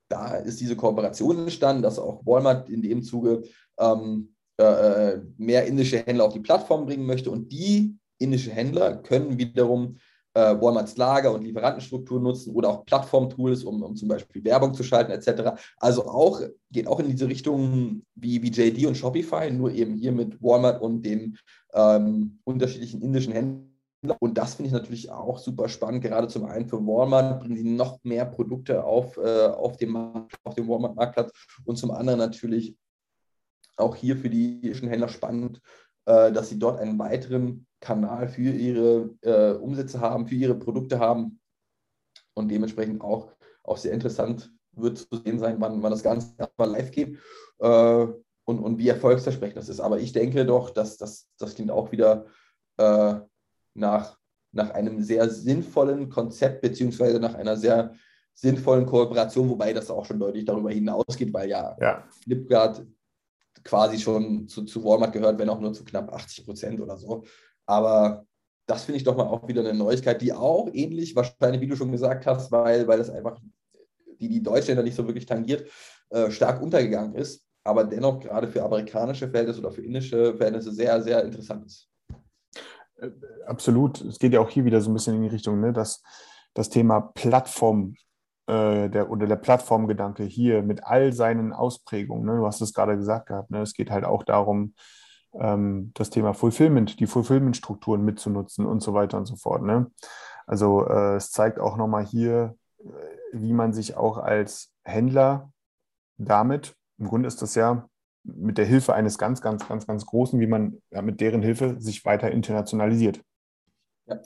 da ist diese Kooperation entstanden, dass auch Walmart in dem Zuge ähm, äh, mehr indische Händler auf die Plattform bringen möchte. Und die indische Händler können wiederum äh, Walmarts Lager und Lieferantenstruktur nutzen oder auch Plattform-Tools, um, um zum Beispiel Werbung zu schalten etc. Also auch, geht auch in diese Richtung wie, wie JD und Shopify, nur eben hier mit Walmart und den ähm, unterschiedlichen indischen Händlern. Und das finde ich natürlich auch super spannend, gerade zum einen für Walmart bringen sie noch mehr Produkte auf, äh, auf, dem, auf dem Walmart-Marktplatz und zum anderen natürlich auch hier für die indischen Händler spannend, äh, dass sie dort einen weiteren Kanal für ihre äh, Umsätze haben, für ihre Produkte haben und dementsprechend auch, auch sehr interessant wird zu sehen sein, wann, wann das Ganze mal live geht äh, und, und wie erfolgsversprechend das ist. Aber ich denke doch, dass das, das klingt auch wieder äh, nach, nach einem sehr sinnvollen Konzept beziehungsweise nach einer sehr sinnvollen Kooperation, wobei das auch schon deutlich darüber hinausgeht, weil ja, ja. Flipkart quasi schon zu, zu Walmart gehört, wenn auch nur zu knapp 80 Prozent oder so. Aber das finde ich doch mal auch wieder eine Neuigkeit, die auch ähnlich, wahrscheinlich, wie du schon gesagt hast, weil, weil es einfach die, die Deutschländer nicht so wirklich tangiert, äh, stark untergegangen ist, aber dennoch gerade für amerikanische Verhältnisse oder für indische Verhältnisse sehr, sehr interessant ist. Äh, absolut. Es geht ja auch hier wieder so ein bisschen in die Richtung, ne, dass das Thema Plattform äh, der, oder der Plattformgedanke hier mit all seinen Ausprägungen, ne, du hast es gerade gesagt gehabt, ne, es geht halt auch darum, ähm, das Thema Fulfillment, die Fulfillment-Strukturen mitzunutzen und so weiter und so fort. Ne? Also äh, es zeigt auch nochmal hier, äh, wie man sich auch als Händler damit, im Grunde ist das ja mit der Hilfe eines ganz, ganz, ganz, ganz Großen, wie man ja, mit deren Hilfe sich weiter internationalisiert. Ja.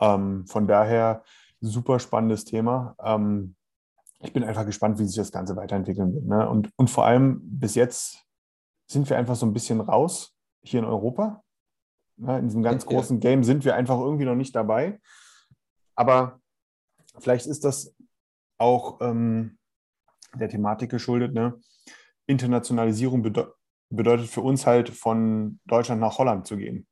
Ähm, von daher super spannendes Thema. Ähm, ich bin einfach gespannt, wie sich das Ganze weiterentwickeln wird. Ne? Und, und vor allem bis jetzt sind wir einfach so ein bisschen raus hier in Europa. Ja, in diesem ganz großen Game sind wir einfach irgendwie noch nicht dabei. Aber vielleicht ist das auch ähm, der Thematik geschuldet. Ne? Internationalisierung bede bedeutet für uns halt von Deutschland nach Holland zu gehen.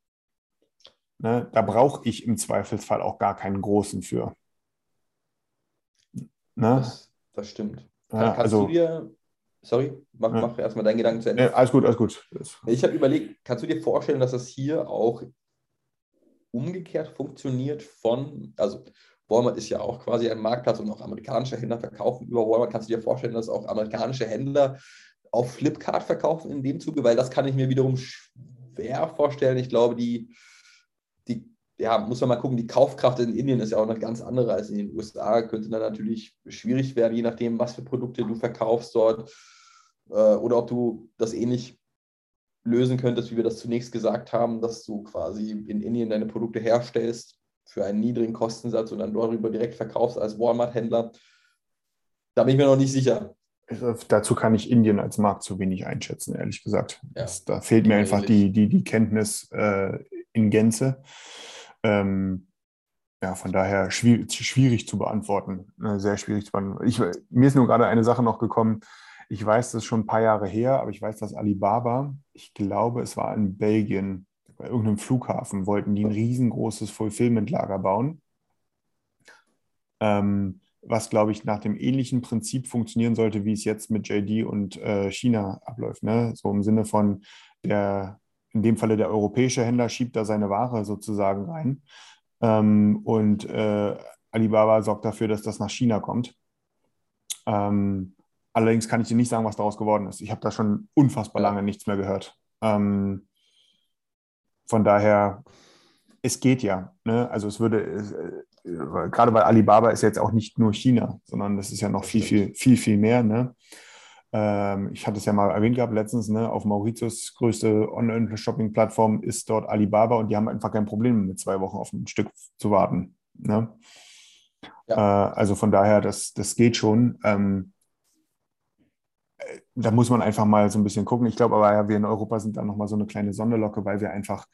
Ne? Da brauche ich im Zweifelsfall auch gar keinen großen für. Ne? Das, das stimmt. Kann, ja, kannst also, du dir Sorry, mach, ja. mach erstmal deinen Gedanken zu Ende. Ja, alles gut, alles gut. Ich habe überlegt, kannst du dir vorstellen, dass das hier auch umgekehrt funktioniert von, also Walmart ist ja auch quasi ein Marktplatz und auch amerikanische Händler verkaufen über Walmart. Kannst du dir vorstellen, dass auch amerikanische Händler auf Flipkart verkaufen in dem Zuge? Weil das kann ich mir wiederum schwer vorstellen. Ich glaube, die ja, muss man mal gucken, die Kaufkraft in Indien ist ja auch noch ganz andere als in den USA. Könnte dann natürlich schwierig werden, je nachdem, was für Produkte du verkaufst dort äh, oder ob du das ähnlich lösen könntest, wie wir das zunächst gesagt haben, dass du quasi in Indien deine Produkte herstellst für einen niedrigen Kostensatz und dann darüber direkt verkaufst als Walmart-Händler. Da bin ich mir noch nicht sicher. Dazu kann ich Indien als Markt zu wenig einschätzen, ehrlich gesagt. Ja. Das, da fehlt mir einfach die, die, die Kenntnis äh, in Gänze. Ähm, ja, von daher schwierig, schwierig zu beantworten. Äh, sehr schwierig zu beantworten. Ich, mir ist nur gerade eine Sache noch gekommen. Ich weiß, das ist schon ein paar Jahre her, aber ich weiß, dass Alibaba, ich glaube, es war in Belgien, bei irgendeinem Flughafen, wollten die ein riesengroßes Fulfillment-Lager bauen. Ähm, was, glaube ich, nach dem ähnlichen Prinzip funktionieren sollte, wie es jetzt mit JD und äh, China abläuft. Ne? So im Sinne von, der, in dem Falle der europäische Händler schiebt da seine Ware sozusagen rein. Ähm, und äh, Alibaba sorgt dafür, dass das nach China kommt. Ähm, allerdings kann ich dir nicht sagen, was daraus geworden ist. Ich habe da schon unfassbar lange nichts mehr gehört. Ähm, von daher, es geht ja. Ne? Also es würde, äh, gerade weil Alibaba ist jetzt auch nicht nur China, sondern das ist ja noch viel, viel, viel, viel mehr. Ne? Ähm, ich hatte es ja mal erwähnt gehabt letztens, ne? auf Mauritius größte Online-Shopping-Plattform ist dort Alibaba und die haben einfach kein Problem mit zwei Wochen auf ein Stück zu warten. Ne? Ja. Äh, also von daher, das, das geht schon. Ähm, äh, da muss man einfach mal so ein bisschen gucken. Ich glaube aber, ja, wir in Europa sind da nochmal so eine kleine Sonderlocke, weil wir einfach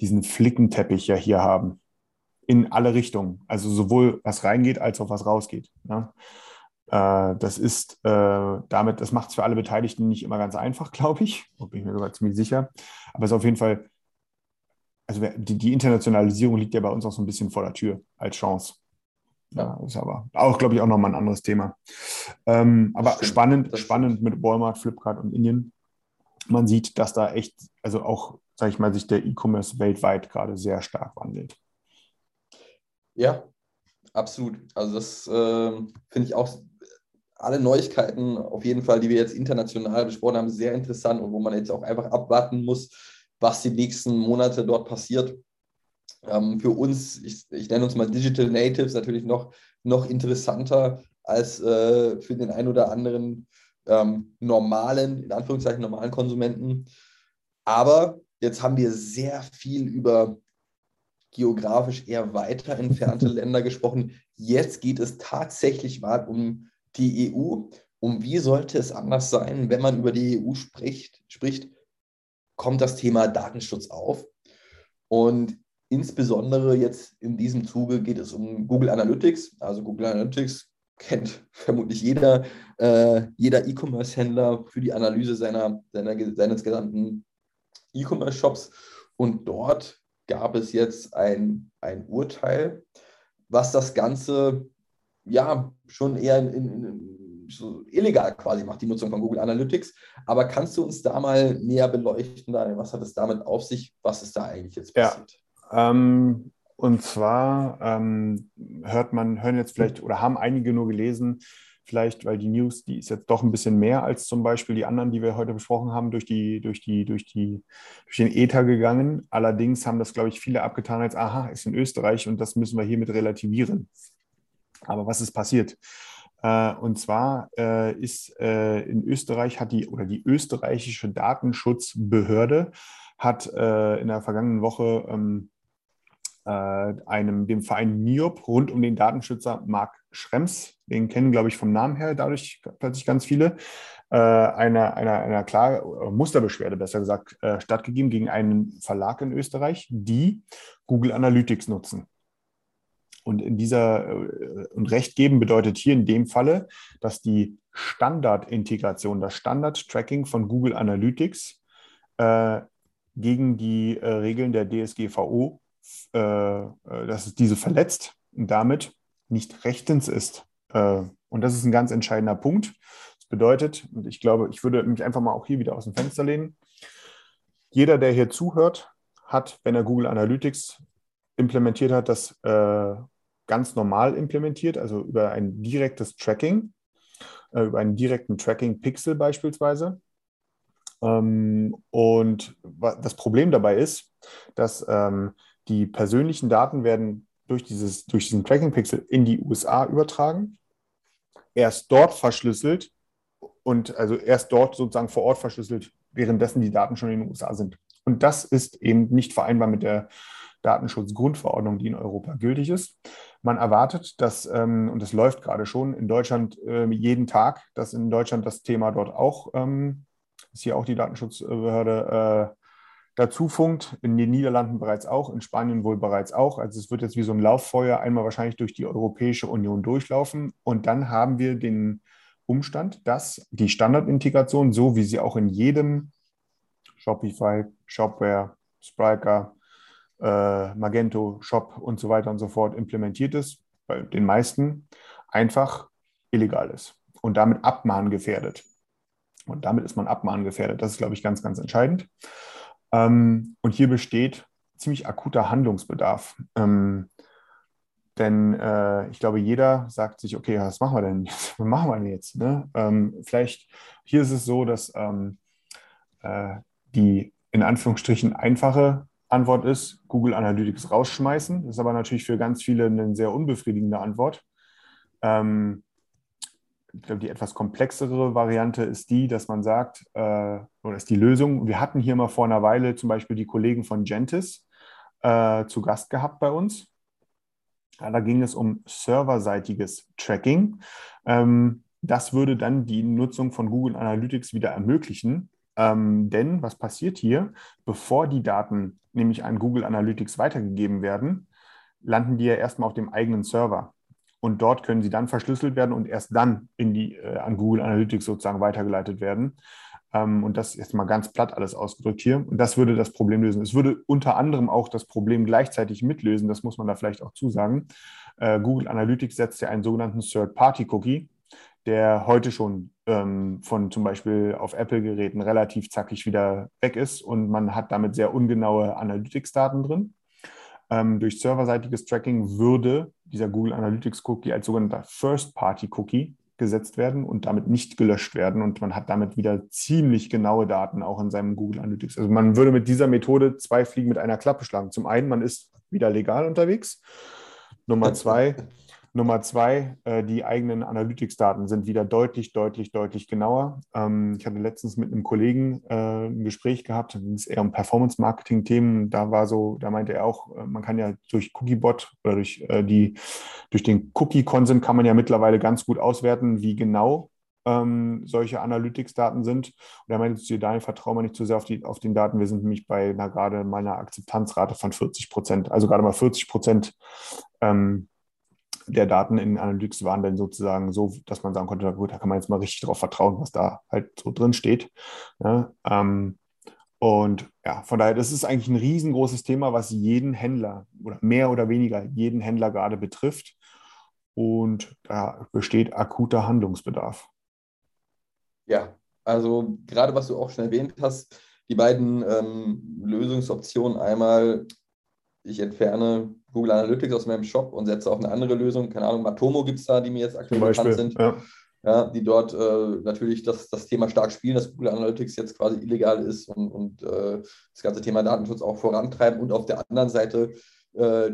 diesen Flickenteppich ja hier haben. In alle Richtungen. Also sowohl was reingeht, als auch was rausgeht. Ne? Äh, das ist äh, damit, das macht es für alle Beteiligten nicht immer ganz einfach, glaube ich. Da bin ich mir sogar ziemlich sicher. Aber es ist auf jeden Fall, also die, die Internationalisierung liegt ja bei uns auch so ein bisschen vor der Tür als Chance. Ja, ist aber auch, glaube ich, auch nochmal ein anderes Thema. Ähm, aber stimmt, spannend, spannend mit Walmart, Flipkart und Indien. Man sieht, dass da echt, also auch, sage ich mal, sich der E-Commerce weltweit gerade sehr stark wandelt. Ja, absolut. Also das äh, finde ich auch alle Neuigkeiten auf jeden Fall, die wir jetzt international besprochen haben, sehr interessant und wo man jetzt auch einfach abwarten muss, was die nächsten Monate dort passiert. Ähm, für uns, ich, ich, nenne uns mal Digital Natives, natürlich noch, noch interessanter als äh, für den einen oder anderen ähm, normalen, in Anführungszeichen normalen Konsumenten. Aber jetzt haben wir sehr viel über geografisch eher weiter entfernte Länder gesprochen. Jetzt geht es tatsächlich mal um die EU. Um wie sollte es anders sein, wenn man über die EU spricht, spricht kommt das Thema Datenschutz auf. Und insbesondere jetzt in diesem Zuge geht es um Google Analytics. Also Google Analytics kennt vermutlich jeder, äh, jeder E-Commerce-Händler für die Analyse seiner, seiner, seines gesamten E-Commerce-Shops. Und dort gab es jetzt ein, ein Urteil, was das Ganze ja schon eher in, in, so illegal quasi macht, die Nutzung von Google Analytics. Aber kannst du uns da mal näher beleuchten, Daniel? Was hat es damit auf sich? Was ist da eigentlich jetzt passiert? Ja, ähm, und zwar ähm, hört man, hören jetzt vielleicht oder haben einige nur gelesen, vielleicht, weil die News, die ist jetzt doch ein bisschen mehr als zum Beispiel die anderen, die wir heute besprochen haben, durch, die, durch, die, durch, die, durch den Ether gegangen. Allerdings haben das, glaube ich, viele abgetan als, aha, ist in Österreich und das müssen wir hiermit relativieren. Aber was ist passiert? Äh, und zwar äh, ist äh, in Österreich hat die oder die österreichische Datenschutzbehörde hat in der vergangenen Woche ähm, einem, dem Verein NIOP rund um den Datenschützer Marc Schrems, den kennen, glaube ich, vom Namen her dadurch plötzlich ganz viele, einer, einer, einer Klage, Musterbeschwerde besser gesagt, stattgegeben gegen einen Verlag in Österreich, die Google Analytics nutzen. Und in dieser äh, und Recht geben bedeutet hier in dem Falle, dass die Standardintegration, das Standard-Tracking von Google Analytics äh, gegen die äh, Regeln der DSGVO, äh, äh, dass es diese verletzt und damit nicht rechtens ist. Äh, und das ist ein ganz entscheidender Punkt. Das bedeutet, und ich glaube, ich würde mich einfach mal auch hier wieder aus dem Fenster lehnen, jeder, der hier zuhört, hat, wenn er Google Analytics implementiert hat, das ganz normal implementiert, also über ein direktes Tracking, äh, über einen direkten Tracking-Pixel beispielsweise. Ähm, und das Problem dabei ist, dass ähm, die persönlichen Daten werden durch, dieses, durch diesen Tracking-Pixel in die USA übertragen, erst dort verschlüsselt und also erst dort sozusagen vor Ort verschlüsselt, währenddessen die Daten schon in den USA sind. Und das ist eben nicht vereinbar mit der Datenschutzgrundverordnung, die in Europa gültig ist. Man erwartet, dass, ähm, und das läuft gerade schon in Deutschland äh, jeden Tag, dass in Deutschland das Thema dort auch, ähm, ist hier auch die Datenschutzbehörde äh, dazu funkt, in den Niederlanden bereits auch, in Spanien wohl bereits auch. Also es wird jetzt wie so ein Lauffeuer einmal wahrscheinlich durch die Europäische Union durchlaufen. Und dann haben wir den Umstand, dass die Standardintegration, so wie sie auch in jedem Shopify, Shopware, Spriker, äh, Magento, Shop und so weiter und so fort implementiert ist, bei den meisten einfach illegal ist und damit abmahngefährdet. Und damit ist man abmahngefährdet. Das ist, glaube ich, ganz, ganz entscheidend. Ähm, und hier besteht ziemlich akuter Handlungsbedarf. Ähm, denn äh, ich glaube, jeder sagt sich, okay, was machen wir denn jetzt? Was machen wir denn jetzt? Ne? Ähm, vielleicht, hier ist es so, dass ähm, äh, die in Anführungsstrichen einfache Antwort ist, Google Analytics rausschmeißen. Das ist aber natürlich für ganz viele eine sehr unbefriedigende Antwort. Ähm, ich glaube, die etwas komplexere Variante ist die, dass man sagt, äh, oder ist die Lösung, wir hatten hier mal vor einer Weile zum Beispiel die Kollegen von Gentis äh, zu Gast gehabt bei uns. Ja, da ging es um serverseitiges Tracking. Ähm, das würde dann die Nutzung von Google Analytics wieder ermöglichen. Ähm, denn was passiert hier? Bevor die Daten nämlich an Google Analytics weitergegeben werden, landen die ja erstmal auf dem eigenen Server. Und dort können sie dann verschlüsselt werden und erst dann in die, äh, an Google Analytics sozusagen weitergeleitet werden. Ähm, und das ist mal ganz platt alles ausgedrückt hier. Und das würde das Problem lösen. Es würde unter anderem auch das Problem gleichzeitig mitlösen. Das muss man da vielleicht auch zusagen. Äh, Google Analytics setzt ja einen sogenannten Third-Party-Cookie, der heute schon ähm, von zum Beispiel auf Apple-Geräten relativ zackig wieder weg ist und man hat damit sehr ungenaue Analytics-Daten drin. Ähm, durch serverseitiges Tracking würde dieser Google Analytics Cookie als sogenannter First-Party-Cookie gesetzt werden und damit nicht gelöscht werden. Und man hat damit wieder ziemlich genaue Daten auch in seinem Google Analytics. Also man würde mit dieser Methode zwei Fliegen mit einer Klappe schlagen. Zum einen, man ist wieder legal unterwegs. Nummer zwei, Nummer zwei, äh, die eigenen Analytics-Daten sind wieder deutlich, deutlich, deutlich genauer. Ähm, ich hatte letztens mit einem Kollegen äh, ein Gespräch gehabt, da ging es eher um Performance-Marketing-Themen. Da war so, da meinte er auch, äh, man kann ja durch Cookiebot oder durch äh, die, durch den Cookie-Consent kann man ja mittlerweile ganz gut auswerten, wie genau ähm, solche Analytics-Daten sind. Und er meinte zu dir, Daniel, vertraue mal nicht zu sehr auf, die, auf den Daten. Wir sind nämlich bei einer gerade meiner Akzeptanzrate von 40 Prozent, also gerade mal 40 Prozent ähm, der Daten in Analytics waren dann sozusagen so, dass man sagen konnte, gut, da kann man jetzt mal richtig drauf vertrauen, was da halt so drin steht. Ja, ähm, und ja, von daher, das ist eigentlich ein riesengroßes Thema, was jeden Händler oder mehr oder weniger jeden Händler gerade betrifft. Und da besteht akuter Handlungsbedarf. Ja, also gerade was du auch schon erwähnt hast, die beiden ähm, Lösungsoptionen, einmal ich entferne Google Analytics aus meinem Shop und setze auf eine andere Lösung. Keine Ahnung, Matomo gibt es da, die mir jetzt aktuell bekannt sind. Ja. ja. die dort äh, natürlich das, das Thema stark spielen, dass Google Analytics jetzt quasi illegal ist und, und äh, das ganze Thema Datenschutz auch vorantreiben. Und auf der anderen Seite äh,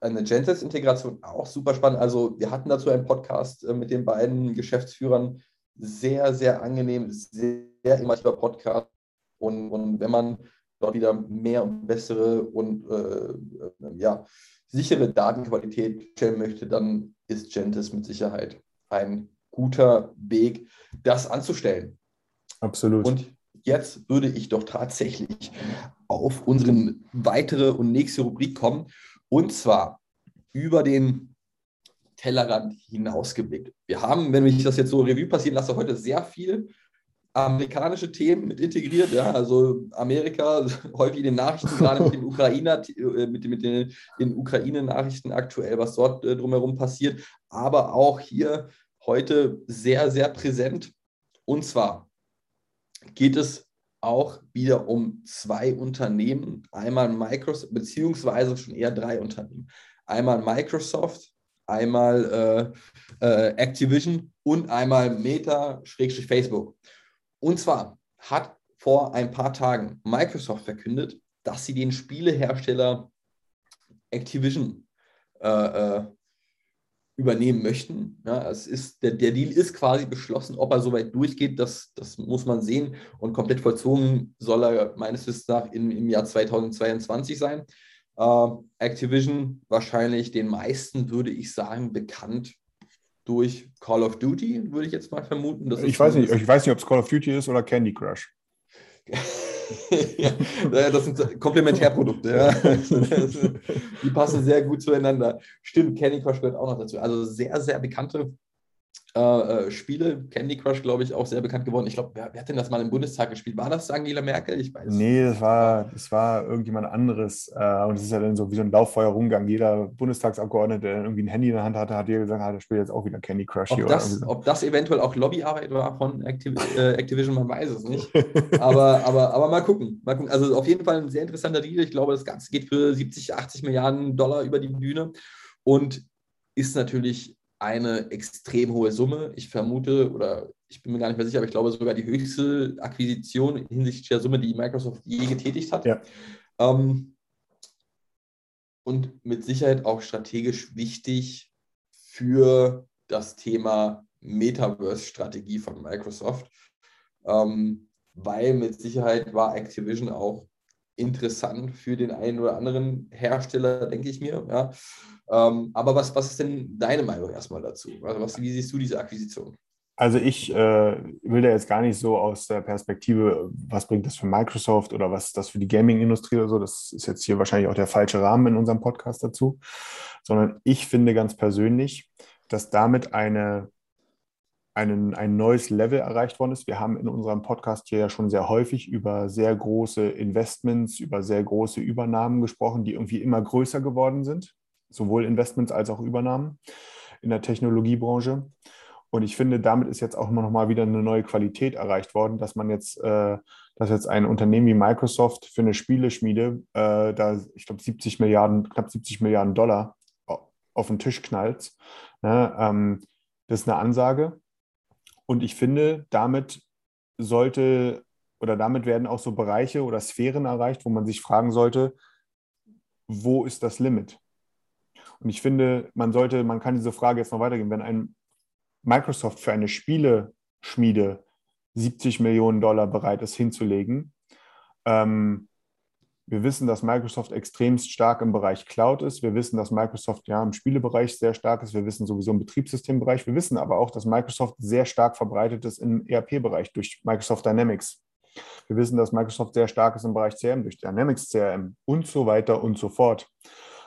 eine Gentis-Integration auch super spannend. Also wir hatten dazu einen Podcast äh, mit den beiden Geschäftsführern. Sehr, sehr angenehm, sehr immersiver Podcast. Und, und wenn man dort wieder mehr und bessere und äh, äh, ja, sichere Datenqualität stellen möchte, dann ist Gentis mit Sicherheit ein guter Weg, das anzustellen. Absolut. Und jetzt würde ich doch tatsächlich auf unsere weitere und nächste Rubrik kommen. Und zwar über den Tellerrand hinausgeblickt. Wir haben, wenn ich das jetzt so Revue passieren lasse, heute sehr viel amerikanische Themen mit integriert. Ja, also Amerika häufig in den Nachrichten, gerade mit den Ukrainer, äh, mit, mit den, den Ukraine-Nachrichten aktuell, was dort äh, drumherum passiert, aber auch hier heute sehr, sehr präsent. Und zwar geht es auch wieder um zwei Unternehmen, einmal Microsoft, beziehungsweise schon eher drei Unternehmen. Einmal Microsoft, einmal äh, äh, Activision und einmal Meta-Facebook. Und zwar hat vor ein paar Tagen Microsoft verkündet, dass sie den Spielehersteller Activision äh, äh, übernehmen möchten. Ja, es ist, der, der Deal ist quasi beschlossen, ob er soweit durchgeht, das, das muss man sehen. Und komplett vollzogen soll er meines Wissens nach in, im Jahr 2022 sein. Äh, Activision wahrscheinlich den meisten, würde ich sagen, bekannt durch Call of Duty, würde ich jetzt mal vermuten. ich, weiß nicht, ich weiß nicht, ob es Call of Duty ist oder Candy Crush. ja, das sind Komplementärprodukte. Ja. Die passen sehr gut zueinander. Stimmt, Candy Crush gehört auch noch dazu. Also sehr, sehr bekannte äh, äh, Spiele. Candy Crush, glaube ich, auch sehr bekannt geworden. Ich glaube, wer, wer, hat denn das mal im Bundestag gespielt? War das Angela Merkel? Ich weiß Nee, das war, das war irgendjemand anderes. Äh, und es ist ja dann so wie so ein Lauffeuer-Rumgang. Jeder Bundestagsabgeordnete, der irgendwie ein Handy in der Hand hatte, hat dir gesagt, ah, der spielt jetzt auch wieder Candy Crush. Ob, hier das, ob das eventuell auch Lobbyarbeit war von Activ äh, Activision, man weiß es nicht. Aber, aber, aber mal gucken, mal gucken. Also auf jeden Fall ein sehr interessanter Deal. Ich glaube, das Ganze geht für 70, 80 Milliarden Dollar über die Bühne und ist natürlich eine extrem hohe Summe. Ich vermute, oder ich bin mir gar nicht mehr sicher, aber ich glaube sogar die höchste Akquisition hinsichtlich der Summe, die Microsoft je getätigt hat. Ja. Ähm, und mit Sicherheit auch strategisch wichtig für das Thema Metaverse-Strategie von Microsoft, ähm, weil mit Sicherheit war Activision auch interessant für den einen oder anderen Hersteller, denke ich mir. Ja. Ähm, aber was, was ist denn deine Meinung erstmal dazu? Also was, wie siehst du diese Akquisition? Also ich äh, will da jetzt gar nicht so aus der Perspektive, was bringt das für Microsoft oder was das für die Gaming-Industrie oder so, das ist jetzt hier wahrscheinlich auch der falsche Rahmen in unserem Podcast dazu, sondern ich finde ganz persönlich, dass damit eine, einen, ein neues Level erreicht worden ist. Wir haben in unserem Podcast hier ja schon sehr häufig über sehr große Investments, über sehr große Übernahmen gesprochen, die irgendwie immer größer geworden sind sowohl Investments als auch Übernahmen in der Technologiebranche. Und ich finde, damit ist jetzt auch immer noch mal wieder eine neue Qualität erreicht worden, dass man jetzt, äh, dass jetzt ein Unternehmen wie Microsoft für eine Spieleschmiede äh, da, ich glaube, 70 Milliarden, knapp 70 Milliarden Dollar auf den Tisch knallt. Ne? Ähm, das ist eine Ansage. Und ich finde, damit sollte oder damit werden auch so Bereiche oder Sphären erreicht, wo man sich fragen sollte, wo ist das Limit? Und ich finde, man sollte, man kann diese Frage jetzt noch weitergehen. Wenn ein Microsoft für eine Spieleschmiede 70 Millionen Dollar bereit ist hinzulegen, ähm, wir wissen, dass Microsoft extremst stark im Bereich Cloud ist. Wir wissen, dass Microsoft ja im Spielebereich sehr stark ist. Wir wissen sowieso im Betriebssystembereich. Wir wissen aber auch, dass Microsoft sehr stark verbreitet ist im ERP-Bereich durch Microsoft Dynamics. Wir wissen, dass Microsoft sehr stark ist im Bereich CRM durch Dynamics CRM und so weiter und so fort.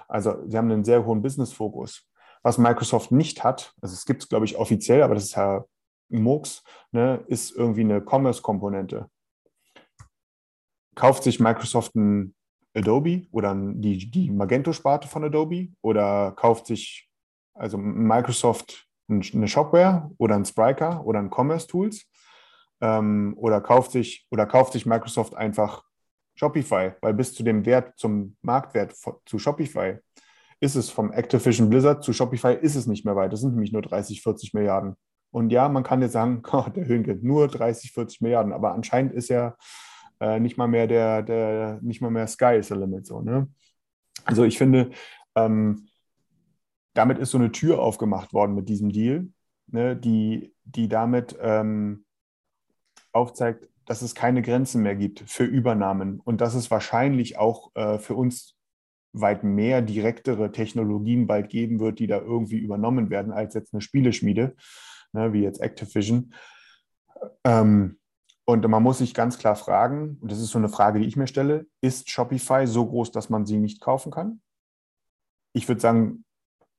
Also sie haben einen sehr hohen Business-Fokus. Was Microsoft nicht hat, also es gibt es, glaube ich, offiziell, aber das ist ja Murks, ne, ist irgendwie eine Commerce-Komponente. Kauft sich Microsoft ein Adobe oder die, die Magento-Sparte von Adobe oder kauft sich also Microsoft eine Shopware oder ein Spryker oder ein Commerce Tools ähm, oder kauft sich oder kauft sich Microsoft einfach Shopify, weil bis zu dem Wert, zum Marktwert zu Shopify, ist es vom Activision Blizzard zu Shopify ist es nicht mehr weit. Das sind nämlich nur 30, 40 Milliarden. Und ja, man kann jetzt sagen, oh, der Höhenke, nur 30, 40 Milliarden, aber anscheinend ist ja äh, nicht mal mehr der, der, nicht mal mehr Sky is the limit. So, ne? Also ich finde, ähm, damit ist so eine Tür aufgemacht worden mit diesem Deal, ne, die, die damit ähm, aufzeigt, dass es keine Grenzen mehr gibt für Übernahmen und dass es wahrscheinlich auch äh, für uns weit mehr direktere Technologien bald geben wird, die da irgendwie übernommen werden, als jetzt eine Spieleschmiede, ne, wie jetzt Activision. Ähm, und man muss sich ganz klar fragen, und das ist so eine Frage, die ich mir stelle, ist Shopify so groß, dass man sie nicht kaufen kann? Ich würde sagen,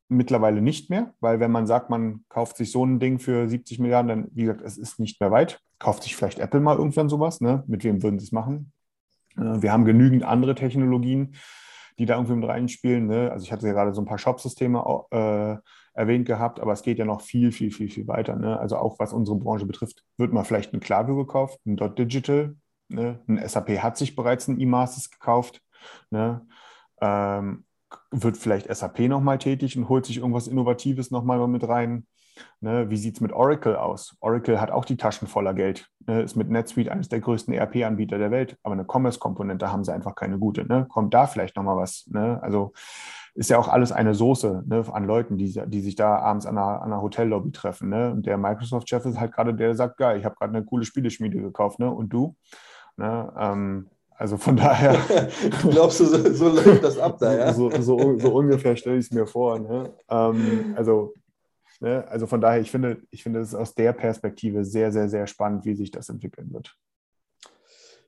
mittlerweile nicht mehr, weil wenn man sagt, man kauft sich so ein Ding für 70 Milliarden, dann, wie gesagt, es ist nicht mehr weit. Kauft sich vielleicht Apple mal irgendwann sowas, ne? Mit wem würden sie es machen? Äh, wir haben genügend andere Technologien, die da irgendwie mit reinspielen. Ne? Also ich hatte ja gerade so ein paar Shop-Systeme äh, erwähnt gehabt, aber es geht ja noch viel, viel, viel, viel weiter. Ne? Also auch was unsere Branche betrifft, wird mal vielleicht ein Klaviyo gekauft, ein Dot Digital, ne? ein SAP hat sich bereits ein E-Masters gekauft. Ne? Ähm, wird vielleicht SAP nochmal tätig und holt sich irgendwas Innovatives nochmal mit rein. Ne, wie sieht es mit Oracle aus? Oracle hat auch die Taschen voller Geld, ne, ist mit NetSuite eines der größten ERP-Anbieter der Welt, aber eine Commerce-Komponente haben sie einfach keine gute. Ne? Kommt da vielleicht nochmal was? Ne? Also ist ja auch alles eine Soße ne, an Leuten, die, die sich da abends an einer, an einer Hotellobby treffen. Ne? Und der Microsoft-Chef ist halt gerade der, der sagt, geil, ich habe gerade eine coole Spieleschmiede gekauft, ne? Und du? Ne? Ähm, also von daher. Glaubst du, so, so läuft das ab da, ja? So, so, so ungefähr stelle ich es mir vor. Ne? Ähm, also, ne? also von daher, ich finde, ich finde es aus der Perspektive sehr, sehr, sehr spannend, wie sich das entwickeln wird.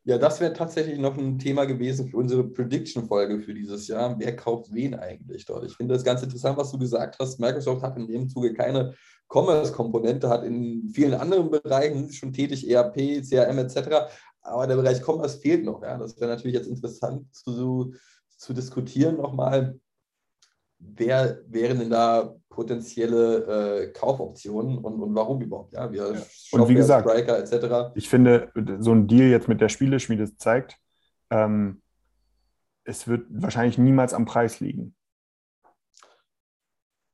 Ja, das wäre tatsächlich noch ein Thema gewesen für unsere Prediction-Folge für dieses Jahr. Wer kauft wen eigentlich dort? Ich finde das ganz interessant, was du gesagt hast. Microsoft hat in dem Zuge keine Commerce-Komponente, hat in vielen anderen Bereichen schon tätig, ERP, CRM etc. Aber der Bereich Commerce fehlt noch. Ja. Das wäre natürlich jetzt interessant zu, zu diskutieren nochmal. Wer wären denn da potenzielle äh, Kaufoptionen und, und warum überhaupt? Ja, wir ja. Und wie gesagt, Striker etc. Ich finde, so ein Deal jetzt mit der Spieleschmiede zeigt, ähm, es wird wahrscheinlich niemals am Preis liegen.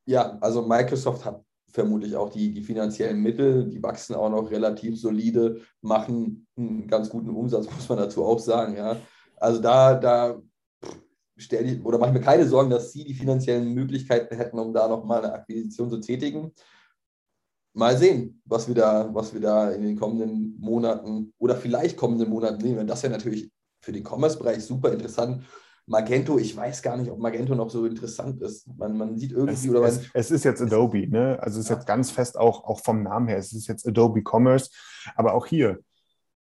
Ja, also Microsoft hat vermutlich auch die, die finanziellen Mittel, die wachsen auch noch relativ solide, machen einen ganz guten Umsatz, muss man dazu auch sagen. Ja. Also da, da stelle ich oder mache ich mir keine Sorgen, dass sie die finanziellen Möglichkeiten hätten, um da nochmal eine Akquisition zu tätigen. Mal sehen, was wir da, was wir da in den kommenden Monaten oder vielleicht kommenden Monaten sehen. Das wäre natürlich für den Commerce-Bereich super interessant, Magento, ich weiß gar nicht, ob Magento noch so interessant ist. Man, man sieht irgendwie es, oder es, es, ist jetzt Adobe, ne? Also es ist ja. jetzt ganz fest auch, auch vom Namen her. Es ist jetzt Adobe Commerce. Aber auch hier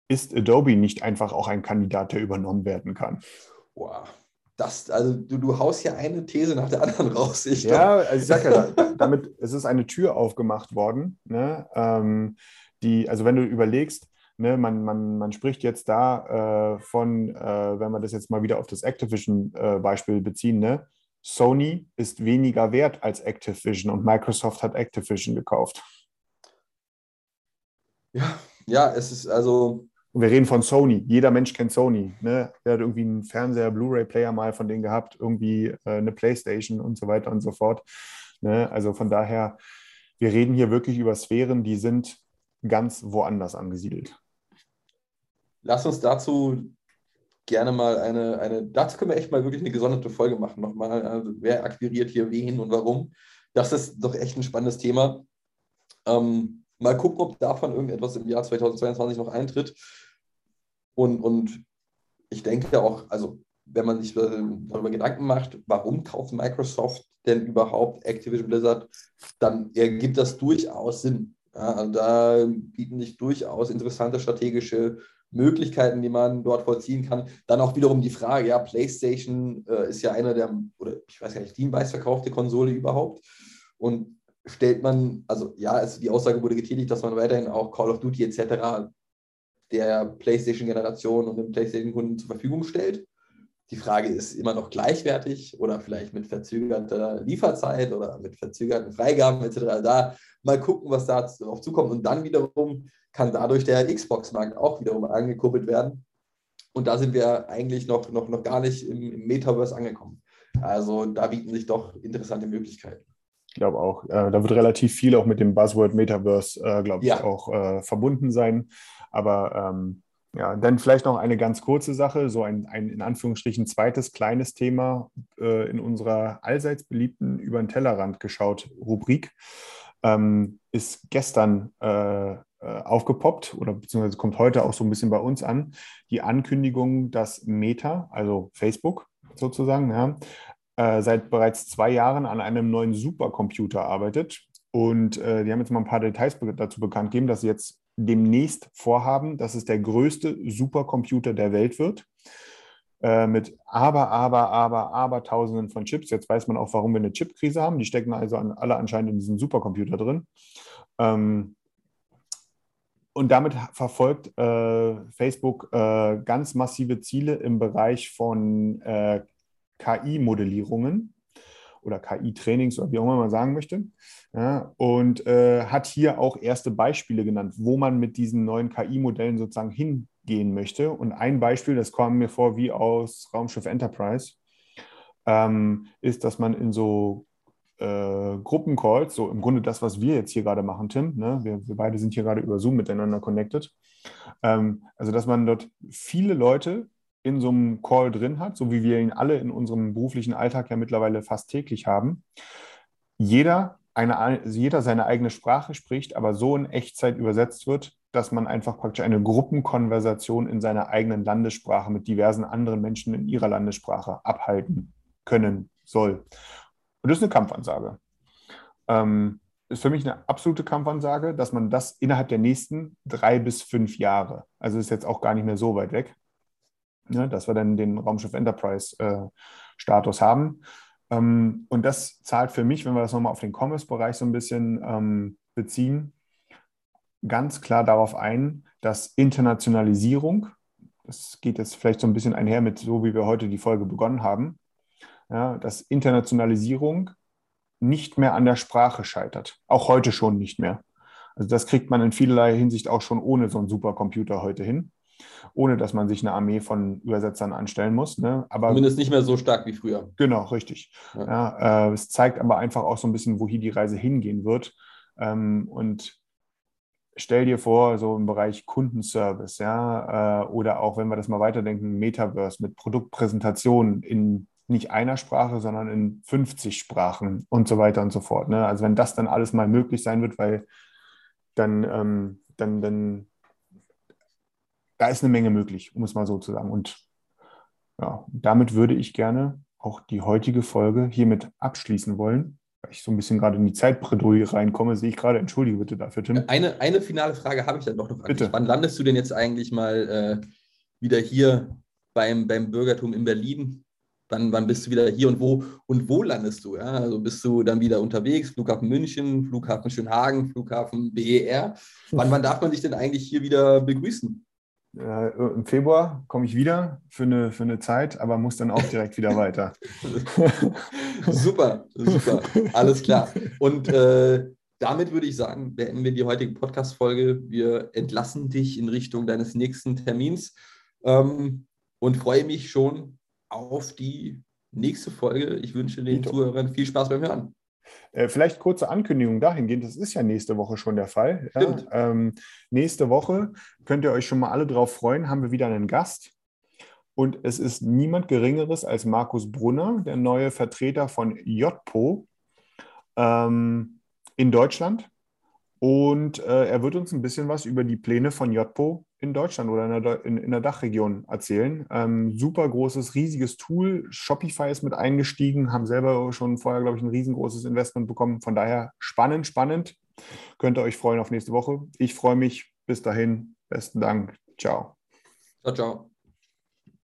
ist Adobe nicht einfach auch ein Kandidat, der übernommen werden kann. Wow. Das, also du, du haust ja eine These nach der anderen raus. Ich ja, also ich sag ja, damit es ist eine Tür aufgemacht worden. Ne? Ähm, die, also wenn du überlegst, Ne, man, man, man spricht jetzt da äh, von, äh, wenn wir das jetzt mal wieder auf das Activision-Beispiel äh, beziehen, ne? Sony ist weniger wert als Activision und Microsoft hat Activision gekauft. Ja, ja, es ist also. Und wir reden von Sony. Jeder Mensch kennt Sony. Ne? Der hat irgendwie einen Fernseher, Blu-ray-Player mal von denen gehabt, irgendwie äh, eine Playstation und so weiter und so fort. Ne? Also von daher, wir reden hier wirklich über Sphären, die sind ganz woanders angesiedelt. Lass uns dazu gerne mal eine, eine, dazu können wir echt mal wirklich eine gesonderte Folge machen nochmal. Also wer akquiriert hier wen und warum? Das ist doch echt ein spannendes Thema. Ähm, mal gucken, ob davon irgendetwas im Jahr 2022 noch eintritt. Und, und ich denke auch, also wenn man sich darüber Gedanken macht, warum kauft Microsoft denn überhaupt Activision Blizzard, dann ergibt das durchaus Sinn. Ja, also da bieten sich durchaus interessante strategische Möglichkeiten, die man dort vollziehen kann. Dann auch wiederum die Frage, ja, PlayStation äh, ist ja einer der, oder ich weiß gar nicht, die meistverkaufte Konsole überhaupt. Und stellt man, also ja, also die Aussage wurde getätigt, dass man weiterhin auch Call of Duty etc. der PlayStation-Generation und dem PlayStation-Kunden zur Verfügung stellt. Die Frage ist immer noch gleichwertig oder vielleicht mit verzögerter Lieferzeit oder mit verzögerten Freigaben etc. Da mal gucken, was da drauf zukommt. Und dann wiederum kann dadurch der Xbox-Markt auch wiederum angekurbelt werden. Und da sind wir eigentlich noch, noch, noch gar nicht im, im Metaverse angekommen. Also da bieten sich doch interessante Möglichkeiten. Ich glaube auch. Äh, da wird relativ viel auch mit dem Buzzword Metaverse, äh, glaube ich, ja. auch äh, verbunden sein. Aber ähm, ja, dann vielleicht noch eine ganz kurze Sache, so ein, ein in Anführungsstrichen zweites kleines Thema äh, in unserer allseits beliebten Über den Tellerrand geschaut Rubrik. Ähm, ist gestern äh, aufgepoppt oder beziehungsweise kommt heute auch so ein bisschen bei uns an, die Ankündigung, dass Meta, also Facebook sozusagen, ja, äh, seit bereits zwei Jahren an einem neuen Supercomputer arbeitet. Und äh, die haben jetzt mal ein paar Details dazu bekannt gegeben, dass sie jetzt demnächst vorhaben, dass es der größte Supercomputer der Welt wird. Äh, mit aber, aber, aber, aber Tausenden von Chips. Jetzt weiß man auch, warum wir eine Chipkrise haben. Die stecken also an, alle anscheinend in diesem Supercomputer drin. Ähm, und damit verfolgt äh, Facebook äh, ganz massive Ziele im Bereich von äh, KI-Modellierungen oder KI-Trainings oder wie auch immer man sagen möchte. Ja, und äh, hat hier auch erste Beispiele genannt, wo man mit diesen neuen KI-Modellen sozusagen hingehen möchte. Und ein Beispiel, das kam mir vor wie aus Raumschiff Enterprise, ähm, ist, dass man in so äh, Gruppencalls, so im Grunde das, was wir jetzt hier gerade machen, Tim. Ne? Wir, wir beide sind hier gerade über Zoom miteinander connected. Ähm, also, dass man dort viele Leute in so einem Call drin hat, so wie wir ihn alle in unserem beruflichen Alltag ja mittlerweile fast täglich haben, jeder, eine, jeder seine eigene Sprache spricht, aber so in Echtzeit übersetzt wird, dass man einfach praktisch eine Gruppenkonversation in seiner eigenen Landessprache mit diversen anderen Menschen in ihrer Landessprache abhalten können soll. Und das ist eine Kampfansage. Ähm, ist für mich eine absolute Kampfansage, dass man das innerhalb der nächsten drei bis fünf Jahre, also ist jetzt auch gar nicht mehr so weit weg, ne, dass wir dann den Raumschiff Enterprise-Status äh, haben. Ähm, und das zahlt für mich, wenn wir das nochmal auf den Commerce-Bereich so ein bisschen ähm, beziehen, ganz klar darauf ein, dass Internationalisierung, das geht jetzt vielleicht so ein bisschen einher mit so, wie wir heute die Folge begonnen haben, ja, dass Internationalisierung nicht mehr an der Sprache scheitert. Auch heute schon nicht mehr. Also das kriegt man in vielerlei Hinsicht auch schon ohne so einen Supercomputer heute hin, ohne dass man sich eine Armee von Übersetzern anstellen muss. Ne? Aber, Zumindest nicht mehr so stark wie früher. Genau, richtig. Ja. Ja, äh, es zeigt aber einfach auch so ein bisschen, wohin die Reise hingehen wird. Ähm, und stell dir vor, so im Bereich Kundenservice, ja, äh, oder auch wenn wir das mal weiterdenken, Metaverse mit Produktpräsentationen in nicht einer Sprache, sondern in 50 Sprachen und so weiter und so fort. Ne? Also wenn das dann alles mal möglich sein wird, weil dann, ähm, dann, dann da ist eine Menge möglich, um es mal so zu sagen. Und ja, damit würde ich gerne auch die heutige Folge hiermit abschließen wollen. Weil ich so ein bisschen gerade in die Zeitbredouille reinkomme, sehe ich gerade. Entschuldige bitte dafür, Tim. Eine, eine finale Frage habe ich dann noch. Bitte. Wann landest du denn jetzt eigentlich mal äh, wieder hier beim, beim Bürgertum in Berlin? Wann, wann bist du wieder hier und wo und wo landest du? Ja? Also bist du dann wieder unterwegs, Flughafen München, Flughafen Schönhagen, Flughafen BER. Wann, wann darf man dich denn eigentlich hier wieder begrüßen? Äh, Im Februar komme ich wieder für eine, für eine Zeit, aber muss dann auch direkt wieder weiter. super, super, alles klar. Und äh, damit würde ich sagen, beenden wir die heutige Podcast-Folge. Wir entlassen dich in Richtung deines nächsten Termins ähm, und freue mich schon auf die nächste Folge. Ich wünsche den. Zuhörern viel Spaß beim Hören. Äh, vielleicht kurze Ankündigung dahingehend, das ist ja nächste Woche schon der Fall. Ja? Ähm, nächste Woche könnt ihr euch schon mal alle drauf freuen, haben wir wieder einen Gast. Und es ist niemand Geringeres als Markus Brunner, der neue Vertreter von JPO ähm, in Deutschland. Und äh, er wird uns ein bisschen was über die Pläne von JPO in Deutschland oder in der, in, in der Dachregion erzählen. Ähm, super großes, riesiges Tool. Shopify ist mit eingestiegen, haben selber schon vorher, glaube ich, ein riesengroßes Investment bekommen. Von daher spannend, spannend. Könnt ihr euch freuen auf nächste Woche. Ich freue mich. Bis dahin. Besten Dank. Ciao. Ciao, ciao.